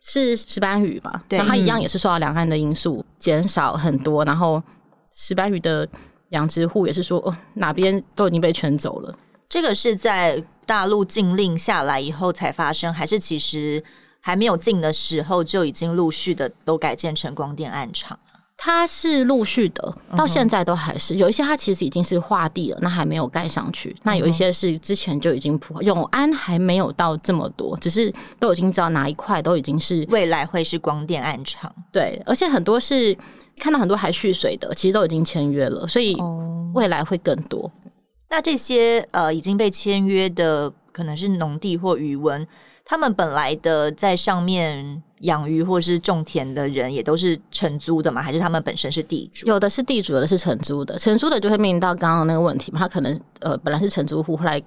[SPEAKER 6] 是石斑鱼吧，对，它一样也是受到两岸的因素减少很多，然后石斑鱼的。养殖户也是说，哦，哪边都已经被圈走了。
[SPEAKER 1] 这个是在大陆禁令下来以后才发生，还是其实还没有禁的时候就已经陆续的都改建成光电暗场？
[SPEAKER 6] 它是陆续的，到现在都还是有一些，它其实已经是划地了，那还没有盖上去。那有一些是之前就已经铺，永安还没有到这么多，只是都已经知道哪一块都已经是
[SPEAKER 1] 未来会是光电暗场。
[SPEAKER 6] 对，而且很多是。看到很多还蓄水的，其实都已经签约了，所以未来会更多。
[SPEAKER 1] 哦、那这些呃已经被签约的，可能是农地或渔文，他们本来的在上面养鱼或是种田的人，也都是承租的吗？还是他们本身是地主？
[SPEAKER 6] 有的是地主，有的是承租的。承租的就会面临到刚刚那个问题嘛，他可能呃本来是承租户，后来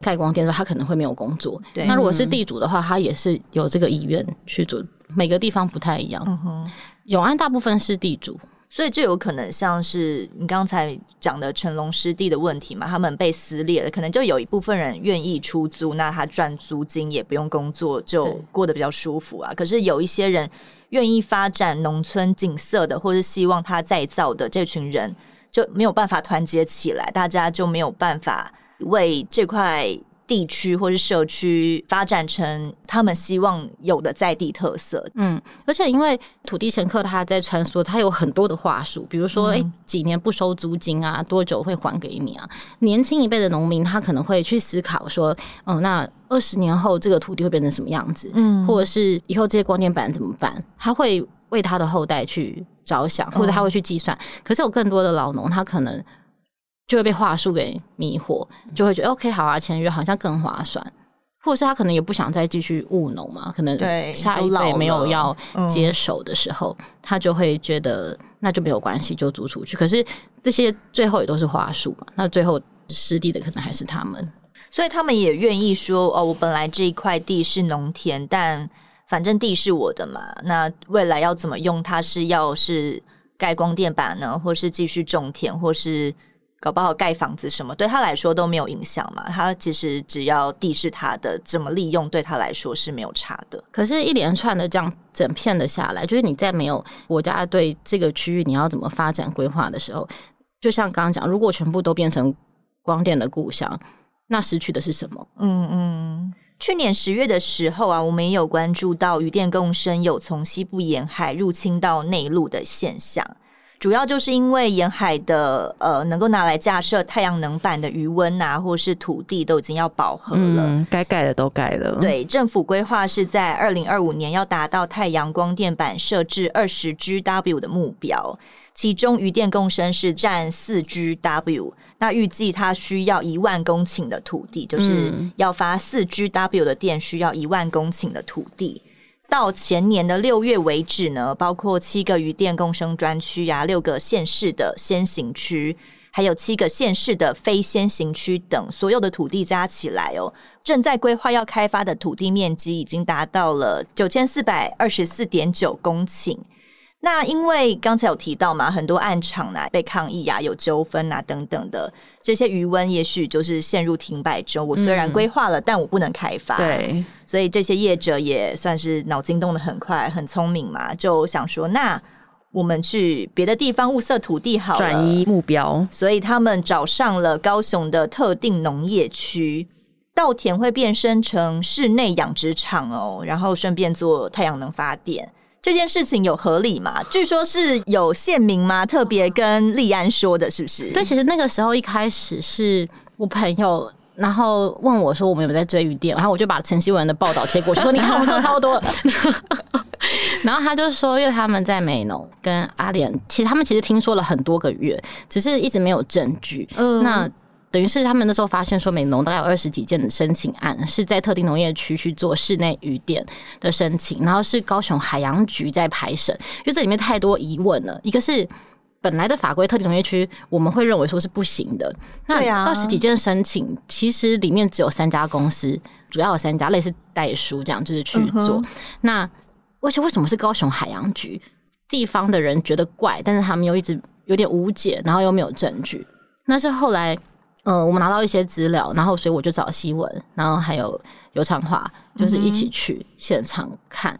[SPEAKER 6] 盖光电之后，他可能会没有工作。对，那如果是地主的话，他也是有这个意愿去做。每个地方不太一样。嗯。永安大部分是地主，
[SPEAKER 1] 所以就有可能像是你刚才讲的成龙师弟的问题嘛，他们被撕裂了，可能就有一部分人愿意出租，那他赚租金也不用工作，就过得比较舒服啊。可是有一些人愿意发展农村景色的，或是希望他再造的这群人就没有办法团结起来，大家就没有办法为这块。地区或是社区发展成他们希望有的在地特色。
[SPEAKER 6] 嗯，而且因为土地乘客他在穿梭，他有很多的话术，比如说，哎、嗯欸，几年不收租金啊，多久会还给你啊？年轻一辈的农民他可能会去思考说，嗯，那二十年后这个土地会变成什么样子？嗯，或者是以后这些光电板怎么办？他会为他的后代去着想，或者他会去计算。嗯、可是有更多的老农，他可能。就会被话术给迷惑，就会觉得 OK 好啊，签约好像更划算，或者是他可能也不想再继续务农嘛，可能下一辈没有要接手的时候，他就会觉得那就没有关系，就租出去。可是这些最后也都是话术嘛，那最后失地的可能还是他们，
[SPEAKER 1] 所以他们也愿意说哦，我本来这一块地是农田，但反正地是我的嘛，那未来要怎么用它，是要是盖光电板呢，或是继续种田，或是。搞不好盖房子什么对他来说都没有影响嘛？他其实只要地是他的，怎么利用对他来说是没有差的。
[SPEAKER 6] 可是，一连串的这样整片的下来，就是你在没有国家对这个区域你要怎么发展规划的时候，就像刚刚讲，如果全部都变成光电的故乡，那失去的是什么？
[SPEAKER 1] 嗯嗯。去年十月的时候啊，我们也有关注到渔电共生有从西部沿海入侵到内陆的现象。主要就是因为沿海的呃，能够拿来架设太阳能板的余温啊，或是土地都已经要饱和了，
[SPEAKER 2] 嗯、该盖的都盖了。
[SPEAKER 1] 对，政府规划是在二零二五年要达到太阳光电板设置二十 GW 的目标。其中余电共生是占四 GW，那预计它需要一万公顷的土地，就是要发四 GW 的电需要一万公顷的土地。到前年的六月为止呢，包括七个渔电共生专区、啊，六个县市的先行区，还有七个县市的非先行区等，所有的土地加起来哦，正在规划要开发的土地面积已经达到了九千四百二十四点九公顷。那因为刚才有提到嘛，很多案场呢被抗议啊，有纠纷啊等等的，这些余温也许就是陷入停摆中。我虽然规划了，嗯、但我不能开发。
[SPEAKER 2] 对，
[SPEAKER 1] 所以这些业者也算是脑筋动得很快，很聪明嘛，就想说，那我们去别的地方物色土地好了，
[SPEAKER 2] 转移目标。
[SPEAKER 1] 所以他们找上了高雄的特定农业区，稻田会变身成室内养殖场哦，然后顺便做太阳能发电。这件事情有合理吗？据说是有县民吗？特别跟立安说的，是不是？
[SPEAKER 6] 对，其实那个时候一开始是我朋友，然后问我说我们有没有在追鱼店，然后我就把陈希文的报道贴过去，说你看我们做超多。然后他就说，因为他们在美浓跟阿联，其实他们其实听说了很多个月，只是一直没有证据。嗯，那。等于是他们那时候发现说，美农大概有二十几件的申请案是在特定农业区去做室内渔电的申请，然后是高雄海洋局在排审，因为这里面太多疑问了。一个是本来的法规特定农业区，我们会认为说是不行的。那二十几件申请，其实里面只有三家公司，主要有三家类似代书这样，就是去做。那而且为什么是高雄海洋局？地方的人觉得怪，但是他们又一直有点无解，然后又没有证据。那是后来。嗯，我们拿到一些资料，然后所以我就找西文，然后还有游长华，就是一起去现场看。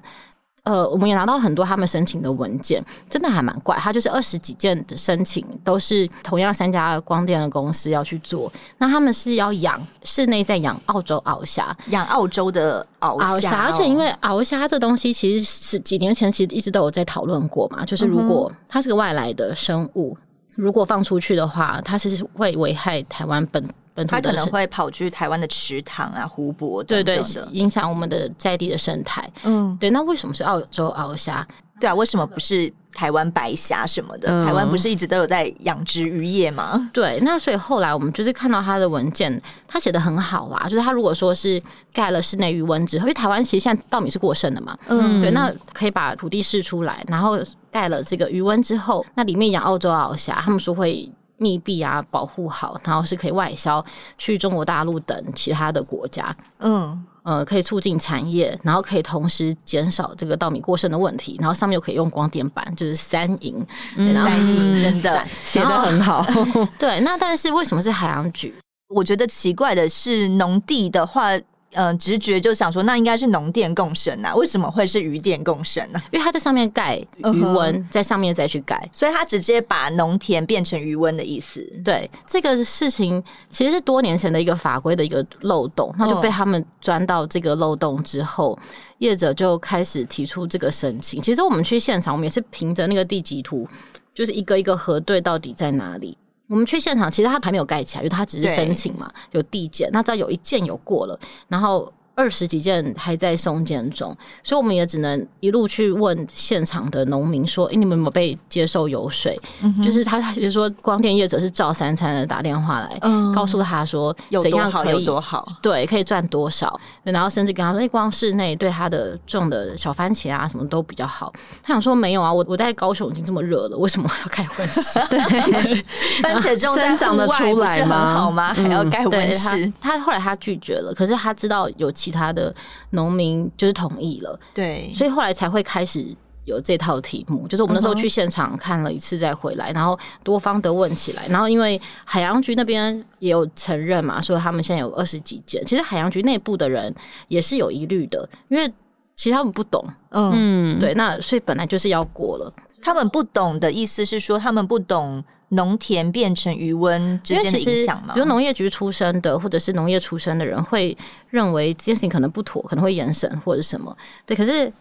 [SPEAKER 6] 嗯、呃，我们也拿到很多他们申请的文件，真的还蛮怪。他就是二十几件的申请，都是同样三家光电的公司要去做。那他们是要养室内在养澳洲鳌虾，
[SPEAKER 1] 养澳洲的鳌虾、哦，
[SPEAKER 6] 而且因为鳌虾这东西其实是几年前其实一直都有在讨论过嘛，就是如果它是个外来的生物。如果放出去的话，它其实会危害台湾本本土的，
[SPEAKER 1] 它可能会跑去台湾的池塘啊、湖泊等等，对对，
[SPEAKER 6] 影响我们的在地的生态。嗯，对。那为什么是澳洲鳌虾？
[SPEAKER 1] 对啊，为什么不是？台湾白虾什么的，嗯、台湾不是一直都有在养殖渔业吗？
[SPEAKER 6] 对，那所以后来我们就是看到他的文件，他写的很好啦。就是他如果说是盖了室内鱼温之后，因为台湾其实现在稻米是过剩的嘛，嗯，对，那可以把土地释出来，然后盖了这个鱼温之后，那里面养澳洲鳌虾，他们说会密闭啊，保护好，然后是可以外销去中国大陆等其他的国家，嗯。呃，可以促进产业，然后可以同时减少这个稻米过剩的问题，然后上面又可以用光电板，就是三赢，
[SPEAKER 1] 嗯、三赢真的
[SPEAKER 6] 写的很好。对，那但是为什么是海洋局？
[SPEAKER 1] 我觉得奇怪的是，农地的话。嗯、呃，直觉就想说，那应该是农电共生啊？为什么会是渔电共生呢？
[SPEAKER 6] 因为他在上面盖渔温，uh huh. 在上面再去盖，
[SPEAKER 1] 所以他直接把农田变成渔温的意思。
[SPEAKER 6] 对，这个事情其实是多年前的一个法规的一个漏洞，那就被他们钻到这个漏洞之后，业者就开始提出这个申请。其实我们去现场，我们也是凭着那个地籍图，就是一个一个核对到底在哪里。我们去现场，其实他还没有盖起来，因为他只是申请嘛，有递件。那只要有一件有过了，然后。二十几件还在送件中，所以我们也只能一路去问现场的农民说：“哎，你们有没有被接受油水？”嗯、就是他，比如说光电业者是照三餐的打电话来，嗯、告诉他说怎样可以
[SPEAKER 1] 有多好，
[SPEAKER 6] 对，可以赚多少，然后甚至跟他说：“哎，光室内对他的种的小番茄啊什么都比较好。”他想说：“没有啊，我我在高雄已经这么热了，为什么要盖温室？对，
[SPEAKER 1] 番茄种生长的出来吗？好吗？还要盖温室？”
[SPEAKER 6] 他后来他拒绝了，可是他知道有。其他的农民就是同意了，
[SPEAKER 1] 对，
[SPEAKER 6] 所以后来才会开始有这套题目。就是我们那时候去现场看了一次再回来，然后多方的问起来，然后因为海洋局那边也有承认嘛，说他们现在有二十几件。其实海洋局内部的人也是有疑虑的，因为其实他们不懂，嗯，对，那所以本来就是要过了。
[SPEAKER 1] 他们不懂的意思是说，他们不懂。农田变成余温之间的影响吗？
[SPEAKER 6] 比如农业局出身的，或者是农业出身的人，会认为这件事情可能不妥，可能会延审或者什么。对，可是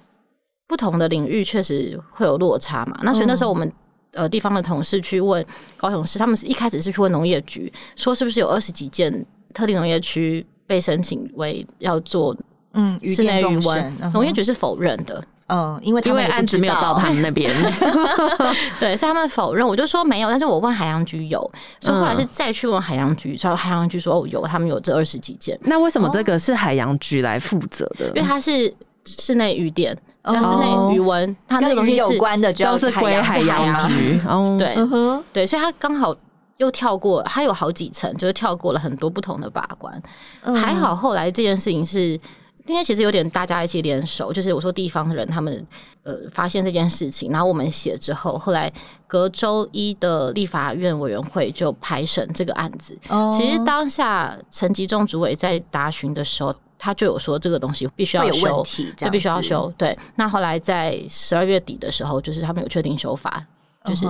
[SPEAKER 6] 不同的领域确实会有落差嘛。那所以那时候我们呃地方的同事去问高雄市，他们是一开始是去问农业局，说是不是有二十几件特定农业区被申请为要做嗯室内余温，农业局是否认的。
[SPEAKER 1] 嗯，因为他
[SPEAKER 2] 因为案子没有到他们那边，
[SPEAKER 6] 对，所以他们否认。我就说没有，但是我问海洋局有，所以后来是再去问海洋局，然后海洋局说哦有，他们有这二十几件。
[SPEAKER 2] 那为什么这个是海洋局来负责的？
[SPEAKER 6] 因为它是室内雨点，要室内渔温，它那个东西
[SPEAKER 1] 有关的就
[SPEAKER 2] 都是归海洋局。哦，
[SPEAKER 6] 对，对，所以它刚好又跳过，它有好几层，就是跳过了很多不同的把关。还好后来这件事情是。今天其实有点大家一起联手，就是我说地方人他们呃发现这件事情，然后我们写之后，后来隔周一的立法院委员会就排审这个案子。哦、其实当下陈吉仲主委在答询的时候，他就有说这个东西必须要修，这必须要修。对，那后来在十二月底的时候，就是他们有确定修法，就是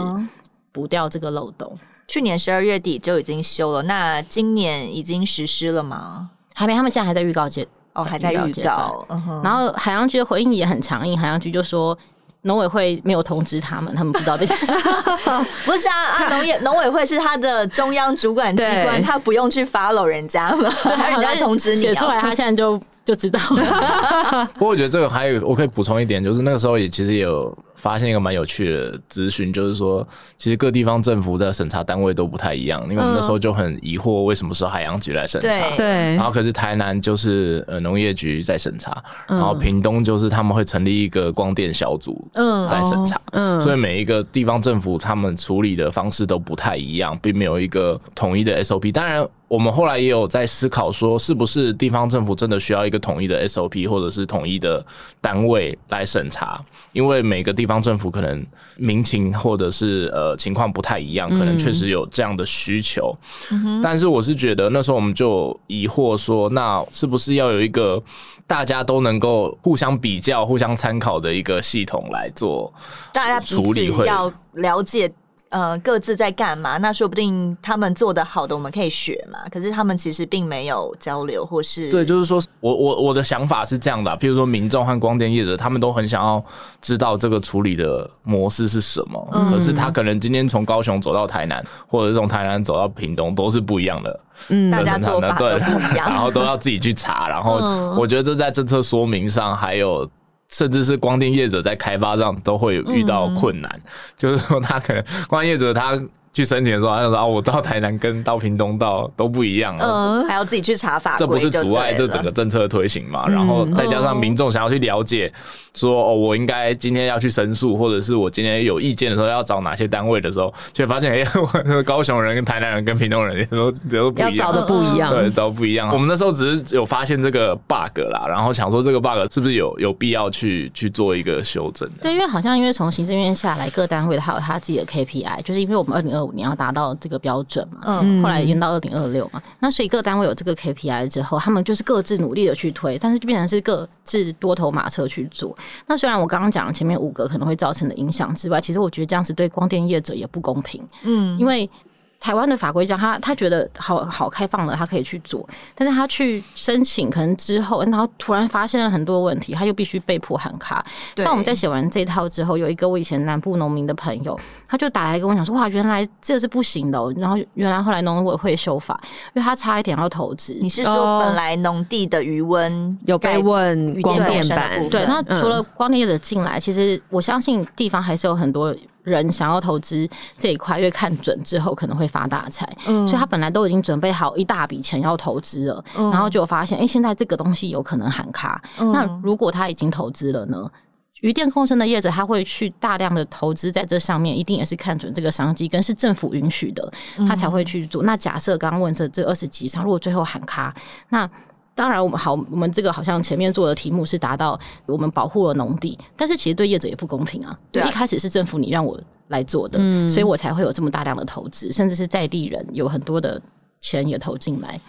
[SPEAKER 6] 补掉这个漏洞。
[SPEAKER 1] 去年十二月底就已经修了，那今年已经实施了吗？
[SPEAKER 6] 还没，他们现在还在预告阶。
[SPEAKER 1] 哦，还在遇到，
[SPEAKER 6] 然后海洋局的回应也很强硬，海洋局就说农委会没有通知他们，他们不知道这件事。
[SPEAKER 1] 不是啊，啊，农业农委会是他的中央主管机关，他不用去 follow 人家嘛，还 人家通知你
[SPEAKER 6] 写出来，他现在就就知道了。
[SPEAKER 3] 不过我觉得这个还有，我可以补充一点，就是那个时候也其实也有。发现一个蛮有趣的资讯，就是说，其实各地方政府的审查单位都不太一样。因为我们那时候就很疑惑，为什么是海洋局来审查？
[SPEAKER 2] 对。
[SPEAKER 3] 然后可是台南就是呃农业局在审查，然后屏东就是他们会成立一个光电小组，嗯，在审查。嗯。所以每一个地方政府他们处理的方式都不太一样，并没有一个统一的 SOP。当然。我们后来也有在思考，说是不是地方政府真的需要一个统一的 SOP，或者是统一的单位来审查？因为每个地方政府可能民情或者是呃情况不太一样，可能确实有这样的需求。嗯、但是我是觉得那时候我们就疑惑说，那是不是要有一个大家都能够互相比较、互相参考的一个系统来做
[SPEAKER 1] 大家
[SPEAKER 3] 处理？会
[SPEAKER 1] 要了解。呃，各自在干嘛？那说不定他们做的好的，我们可以学嘛。可是他们其实并没有交流，或是
[SPEAKER 3] 对，就是说我我我的想法是这样的啊，譬如说民众和光电业者，他们都很想要知道这个处理的模式是什么。嗯，可是他可能今天从高雄走到台南，或者是从台南走到屏东，都是不一样的。
[SPEAKER 1] 嗯，大家做法都不一样，
[SPEAKER 3] 然后都要自己去查。然后我觉得这在政策说明上还有。甚至是光电业者在开发上都会遇到困难，嗯、就是说他可能光电业者他。去申请的时候，他就说啊，我到台南跟到屏东到都不一样，
[SPEAKER 1] 嗯，还要自己去查法规，
[SPEAKER 3] 这不是阻碍这整个政策推行嘛？然后再加上民众想要去了解，说哦，我应该今天要去申诉，或者是我今天有意见的时候要找哪些单位的时候，却发现哎，我高雄人跟台南人跟屏东人都都不一样，
[SPEAKER 2] 要找的不一样，
[SPEAKER 3] 对，都不一样。我们那时候只是有发现这个 bug 啦，然后想说这个 bug 是不是有有必要去去做一个修正？
[SPEAKER 6] 对，因为好像因为从行政院下来，各单位还有他自己的 KPI，就是因为我们二零二五年要达到。这个标准嘛，嗯，后来延到二零二六嘛，那所以各单位有这个 KPI 之后，他们就是各自努力的去推，但是就变成是各自多头马车去做。那虽然我刚刚讲前面五个可能会造成的影响之外，其实我觉得这样子对光电业者也不公平，嗯，因为。台湾的法规讲他，他觉得好好开放了，他可以去做。但是他去申请，可能之后，然后突然发现了很多问题，他又必须被迫喊卡。像我们在写完这套之后，有一个我以前南部农民的朋友，他就打来跟我讲说：“哇，原来这是不行的。”然后原来后来农委会修法，因为他差一点要投资。
[SPEAKER 1] 你是说本来农地的余温
[SPEAKER 2] 有被问光电板？
[SPEAKER 6] 对，那除了光电业者进来，其实我相信地方还是有很多。人想要投资这一块，因为看准之后可能会发大财，嗯、所以他本来都已经准备好一大笔钱要投资了，嗯、然后就发现，哎、欸，现在这个东西有可能喊卡。嗯、那如果他已经投资了呢？渔电共生的业者他会去大量的投资在这上面，一定也是看准这个商机，跟是政府允许的，他才会去做。嗯、那假设刚刚问这这二十几场，如果最后喊卡，那。当然，我们好，我们这个好像前面做的题目是达到我们保护了农地，但是其实对业者也不公平啊。对，一开始是政府你让我来做的，嗯，所以我才会有这么大量的投资，甚至是在地人有很多的钱也投进来。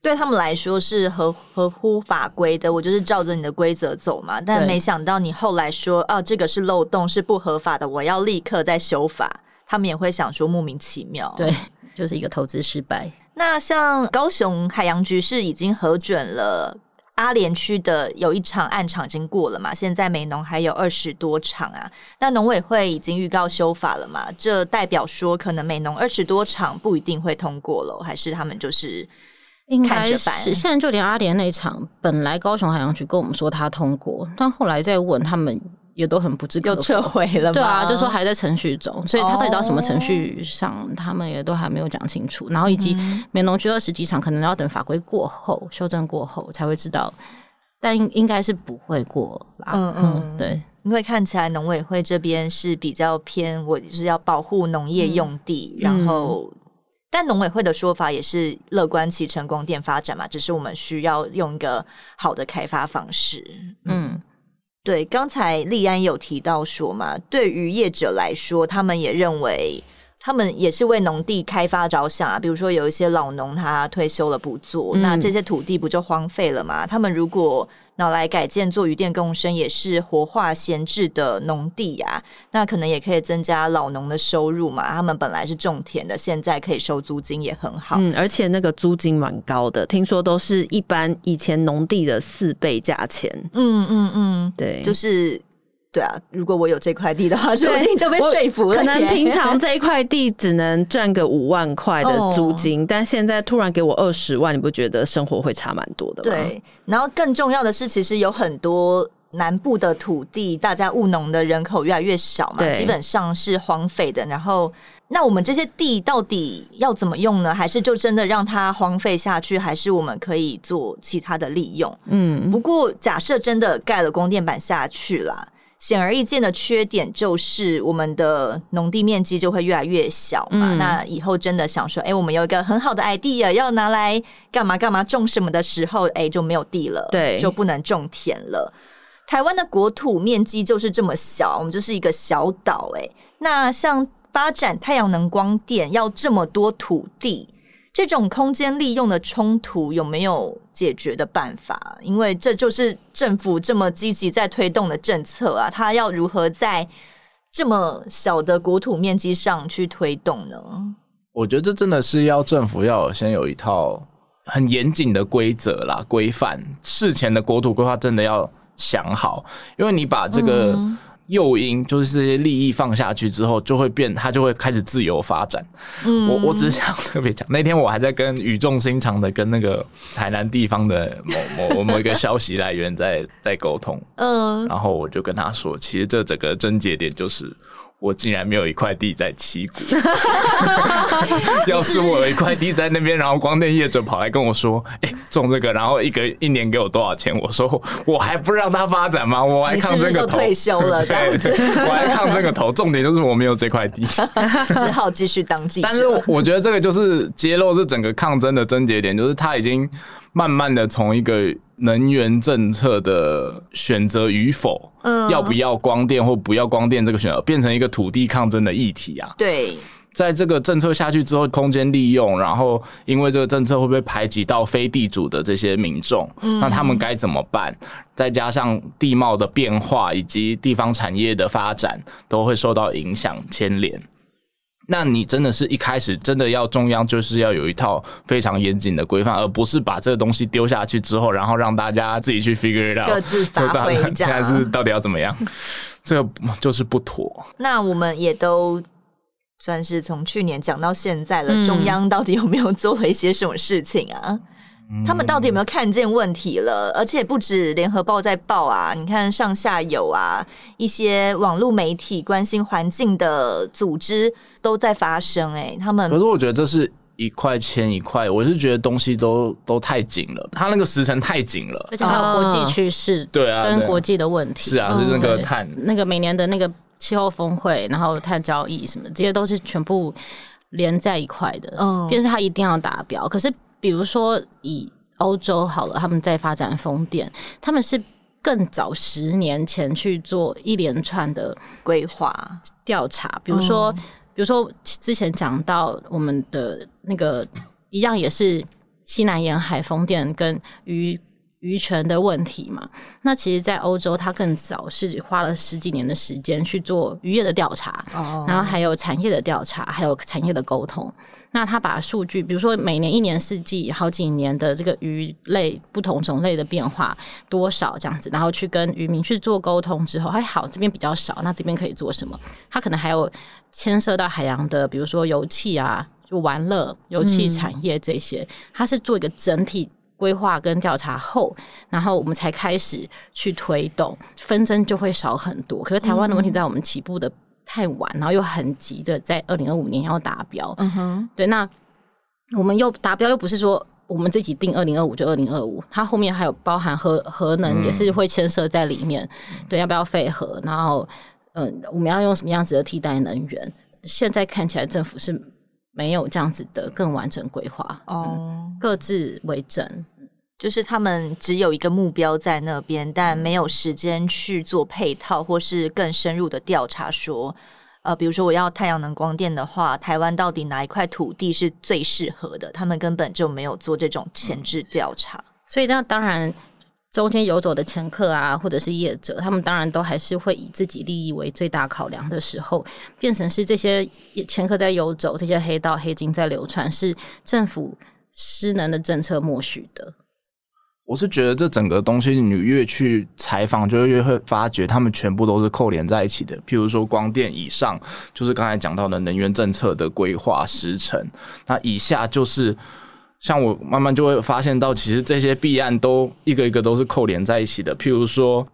[SPEAKER 1] 对他们来说是合合乎法规的，我就是照着你的规则走嘛。但没想到你后来说哦，这个是漏洞，是不合法的，我要立刻再修法，他们也会想说莫名其妙。
[SPEAKER 6] 对，就是一个投资失败。
[SPEAKER 1] 那像高雄海洋局是已经核准了阿联区的有一场案场已经过了嘛？现在美农还有二十多场啊。那农委会已经预告修法了嘛？这代表说可能美农二十多场不一定会通过了，还是他们就是应该是？
[SPEAKER 6] 现在就连阿联那一场，本来高雄海洋局跟我们说他通过，但后来再问他们也都很不置可否，
[SPEAKER 1] 又撤回了？
[SPEAKER 6] 对啊，就说还在程序中，所以他到底到什么程序上，哦、他们也都还没有讲清楚。然后以及美农区二十几场，可能要等法规过后修正过后才会知道，但应应该是不会过啦。嗯嗯，对，
[SPEAKER 1] 因为看起来农委会这边是比较偏，我就是要保护农业用地，嗯、然后，但农委会的说法也是乐观其成光电发展嘛，只是我们需要用一个好的开发方式。嗯。对，刚才立安有提到说嘛，对于业者来说，他们也认为，他们也是为农地开发着想啊。比如说，有一些老农他退休了不做，嗯、那这些土地不就荒废了吗？他们如果拿来改建做渔电共生，也是活化闲置的农地呀、啊。那可能也可以增加老农的收入嘛。他们本来是种田的，现在可以收租金也很好。
[SPEAKER 2] 嗯，而且那个租金蛮高的，听说都是一般以前农地的四倍价钱。
[SPEAKER 1] 嗯嗯嗯，对，就是。对啊，如果我有这块地的话，说不定就被说服了。
[SPEAKER 2] 可能平常这一块地只能赚个五万块的租金，哦、但现在突然给我二十万，你不觉得生活会差蛮多的吗？
[SPEAKER 1] 对，然后更重要的是，其实有很多南部的土地，大家务农的人口越来越少嘛，基本上是荒废的。然后，那我们这些地到底要怎么用呢？还是就真的让它荒废下去？还是我们可以做其他的利用？嗯，不过假设真的盖了光电板下去啦。显而易见的缺点就是，我们的农地面积就会越来越小嘛。嗯、那以后真的想说，哎、欸，我们有一个很好的 idea，要拿来干嘛干嘛种什么的时候，哎、欸，就没有地了，对，就不能种田了。台湾的国土面积就是这么小，我们就是一个小岛，哎，那像发展太阳能光电要这么多土地。这种空间利用的冲突有没有解决的办法？因为这就是政府这么积极在推动的政策啊，它要如何在这么小的国土面积上去推动呢？
[SPEAKER 3] 我觉得这真的是要政府要先有一套很严谨的规则啦、规范，事前的国土规划真的要想好，因为你把这个。嗯诱因就是这些利益放下去之后，就会变，它就会开始自由发展。嗯，我我只是想特别讲，那天我还在跟语重心长的跟那个台南地方的某某某某一个消息来源在在沟通。嗯，然后我就跟他说，其实这整个症结点就是。我竟然没有一块地在七股，要是我有一块地在那边，然后光电业者跑来跟我说：“哎、欸，种这个，然后一个一年给我多少钱？”我说：“我还不让他发展吗？我还抗这个头，
[SPEAKER 1] 退休了，对，对，
[SPEAKER 3] 我还抗这个头。重点就是我没有这块地，
[SPEAKER 1] 只好继续当记者。
[SPEAKER 3] 但是我觉得这个就是揭露这整个抗争的症结点，就是他已经慢慢的从一个。能源政策的选择与否，嗯，要不要光电或不要光电这个选择，变成一个土地抗争的议题啊。
[SPEAKER 1] 对，
[SPEAKER 3] 在这个政策下去之后，空间利用，然后因为这个政策会不会排挤到非地主的这些民众？嗯，那他们该怎么办？再加上地貌的变化以及地方产业的发展，都会受到影响牵连。那你真的是一开始真的要中央就是要有一套非常严谨的规范，而不是把这个东西丢下去之后，然后让大家自己去 figure it out，
[SPEAKER 1] 各自发挥。
[SPEAKER 3] 现在是到底要怎么样？这个就是不妥。
[SPEAKER 1] 那我们也都算是从去年讲到现在了，中央到底有没有做了一些什么事情啊？他们到底有没有看见问题了？而且不止联合报在报啊，你看上下游啊，一些网络媒体关心环境的组织都在发声。哎，他们
[SPEAKER 3] 可是我觉得这是一块牵一块，我是觉得东西都都太紧了，它那个时程太紧了，
[SPEAKER 6] 而且还有国际趋势，对啊，跟国际的问题
[SPEAKER 3] 是啊，是那个碳
[SPEAKER 6] 那个每年的那个气候峰会，然后碳交易什么，这些都是全部连在一块的，嗯，便是它一定要达标，可是。比如说，以欧洲好了，他们在发展风电，他们是更早十年前去做一连串的规划调查。比如说，嗯、比如说之前讲到我们的那个一样，也是西南沿海风电跟渔渔权的问题嘛。那其实，在欧洲，它更早是花了十几年的时间去做渔业的调查，哦、然后还有产业的调查，还有产业的沟通。那他把数据，比如说每年一年四季好几年的这个鱼类不同种类的变化多少这样子，然后去跟渔民去做沟通之后，还好这边比较少，那这边可以做什么？他可能还有牵涉到海洋的，比如说油气啊，就玩乐、油气产业这些，他是做一个整体规划跟调查后，然后我们才开始去推动，纷争就会少很多。可是台湾的问题在我们起步的太晚，然后又很急的在二零二五年要达标。嗯哼，对，那我们又达标又不是说我们自己定二零二五就二零二五，它后面还有包含核核能也是会牵涉在里面。嗯、对，要不要废核？然后，嗯，我们要用什么样子的替代能源？现在看起来政府是没有这样子的更完整规划哦、嗯，各自为政。
[SPEAKER 1] 就是他们只有一个目标在那边，但没有时间去做配套或是更深入的调查。说，呃，比如说我要太阳能光电的话，台湾到底哪一块土地是最适合的？他们根本就没有做这种前置调查。
[SPEAKER 6] 所以，那当然中间游走的掮客啊，或者是业者，他们当然都还是会以自己利益为最大考量的时候，变成是这些掮客在游走，这些黑道黑金在流传，是政府失能的政策默许的。
[SPEAKER 3] 我是觉得这整个东西，你越去采访，就越会发觉，他们全部都是扣连在一起的。譬如说，光电以上就是刚才讲到的能源政策的规划时程，那以下就是像我慢慢就会发现到，其实这些弊案都一个一个都是扣连在一起的。譬如说，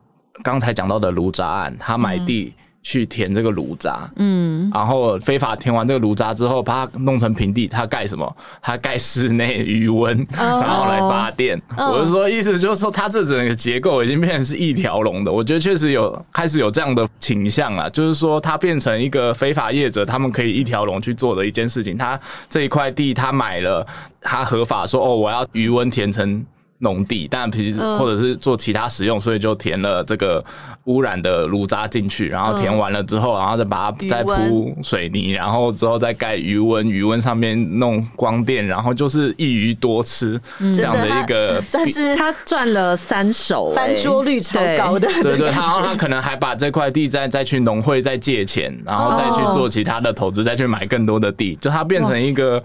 [SPEAKER 3] 刚才讲到的炉渣案，他买地。嗯去填这个炉渣，嗯，然后非法填完这个炉渣之后，把它弄成平地，它盖什么？它盖室内余温，然后来发电。Oh. 我是说，意思就是说，它这整个结构已经变成是一条龙的。我觉得确实有开始有这样的倾向了，就是说，它变成一个非法业者，他们可以一条龙去做的一件事情。他这一块地，他买了，他合法说，哦，我要余温填成。农地，但平时或者是做其他使用，所以就填了这个污染的炉渣进去，然后填完了之后，然后再把它再铺水泥，然后之后再盖余温，余温上面弄光电，然后就是一鱼多吃这样的一个，
[SPEAKER 1] 但是他赚了三手，翻桌率超高的。
[SPEAKER 3] 对对，然后他可能还把这块地再再去农会再借钱，然后再去做其他的投资，再去买更多的地，就它变成一个。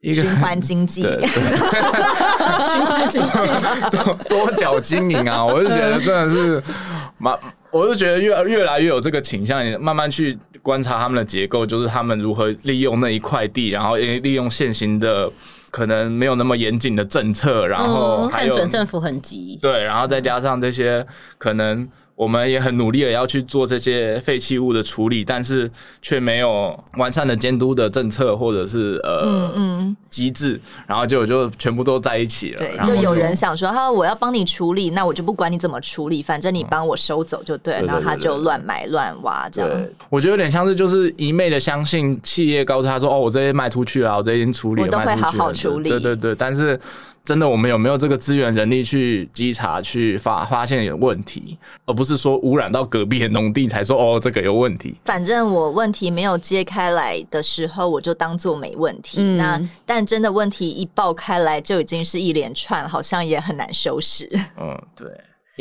[SPEAKER 1] 一个循环经济，循环经济，
[SPEAKER 3] 多多角经营啊！我就觉得真的是蛮，我就觉得越越来越有这个倾向，慢慢去观察他们的结构，就是他们如何利用那一块地，然后利用现行的可能没有那么严谨的政策，然后还有
[SPEAKER 6] 看准政府很急，
[SPEAKER 3] 对，然后再加上这些可能。我们也很努力的要去做这些废弃物的处理，但是却没有完善的监督的政策或者是呃嗯嗯机制，然后就就全部都在一起了。
[SPEAKER 1] 对，就有人想说，哈，我要帮你处理，那我就不管你怎么处理，反正你帮我收走就对了。然后他就乱买乱挖这样。对，
[SPEAKER 3] 我觉得有点像是就是一昧的相信企业告诉他说，哦，我这些卖出去了，我这些已经处理了，
[SPEAKER 1] 我都会好好处理。
[SPEAKER 3] 对对对，但是。真的，我们有没有这个资源、人力去稽查、去发发现有问题，而不是说污染到隔壁的农地才说哦，这个有问题。
[SPEAKER 1] 反正我问题没有揭开来的时候，我就当做没问题。嗯、那但真的问题一爆开来，就已经是一连串，好像也很难收拾。
[SPEAKER 3] 嗯，对。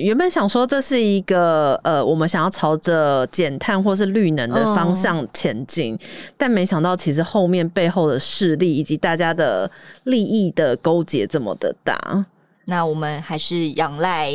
[SPEAKER 2] 原本想说这是一个呃，我们想要朝着减碳或是绿能的方向前进，嗯，但没想到其实后面背后的势力以及大家的利益的勾结这么的大。
[SPEAKER 1] 那我们还是仰赖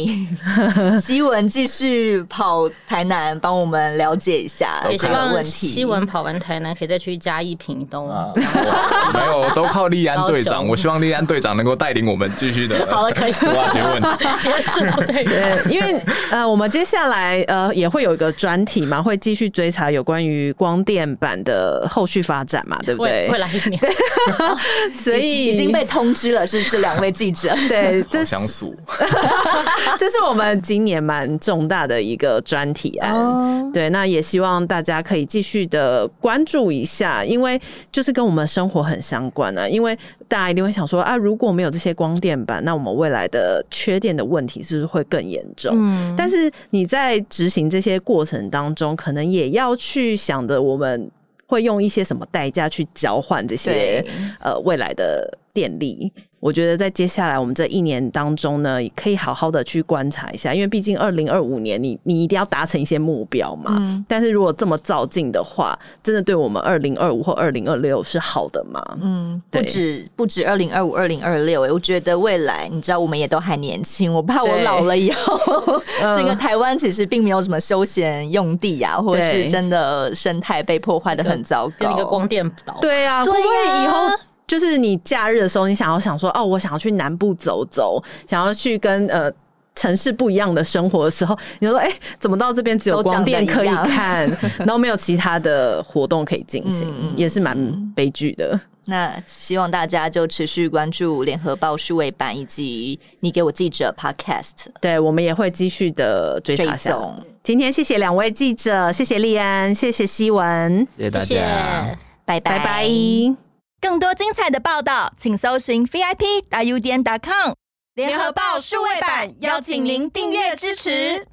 [SPEAKER 1] 希文继续跑台南，帮我们了解一下这个问题。
[SPEAKER 6] 希望希文跑完台南，可以再去嘉义屏东。啊、
[SPEAKER 3] 没有，都靠立安队长。我希望立安队长能够带领我们继续的。
[SPEAKER 6] 好了，可以
[SPEAKER 3] 挖掘问题。
[SPEAKER 6] 结束了，对
[SPEAKER 2] 对。因为呃，我们接下来呃也会有一个专题嘛，会继续追查有关于光电版的后续发展嘛，对不对？
[SPEAKER 6] 未来一年。
[SPEAKER 2] 对，所以
[SPEAKER 1] 已经被通知了，是不是？两位记者，
[SPEAKER 2] 对。
[SPEAKER 3] 相属，
[SPEAKER 2] 这是我们今年蛮重大的一个专题案。Oh. 对，那也希望大家可以继续的关注一下，因为就是跟我们生活很相关啊。因为大家一定会想说啊，如果没有这些光电板，那我们未来的缺电的问题是不是会更严重？嗯，但是你在执行这些过程当中，可能也要去想的，我们会用一些什么代价去交换这些呃未来的电力。我觉得在接下来我们这一年当中呢，可以好好的去观察一下，因为毕竟二零二五年你你一定要达成一些目标嘛。嗯。但是如果这么造进的话，真的对我们二零二五或二零二六是好的吗？
[SPEAKER 1] 嗯，不止不止二零二五、二零二六，我觉得未来你知道我们也都还年轻，我怕我老了以后，这个台湾其实并没有什么休闲用地啊，或者是真的生态被破坏的很糟糕，
[SPEAKER 6] 变一个光电岛。
[SPEAKER 2] 对啊，会不会以后？就是你假日的时候，你想要想说哦，我想要去南部走走，想要去跟呃城市不一样的生活的时候，你说哎、欸，怎么到这边只有光电可以看，然后没有其他的活动可以进行，嗯、也是蛮悲剧的。
[SPEAKER 1] 那希望大家就持续关注联合报数位版以及你给我记者 Podcast，
[SPEAKER 2] 对，我们也会继续的追查下。今天谢谢两位记者，谢谢立安，谢谢希文，
[SPEAKER 3] 谢谢大家，
[SPEAKER 1] 拜拜。拜拜。更多精彩的报道，请搜寻 VIP 大 U 点 com 联合报数位版，邀请您订阅支持。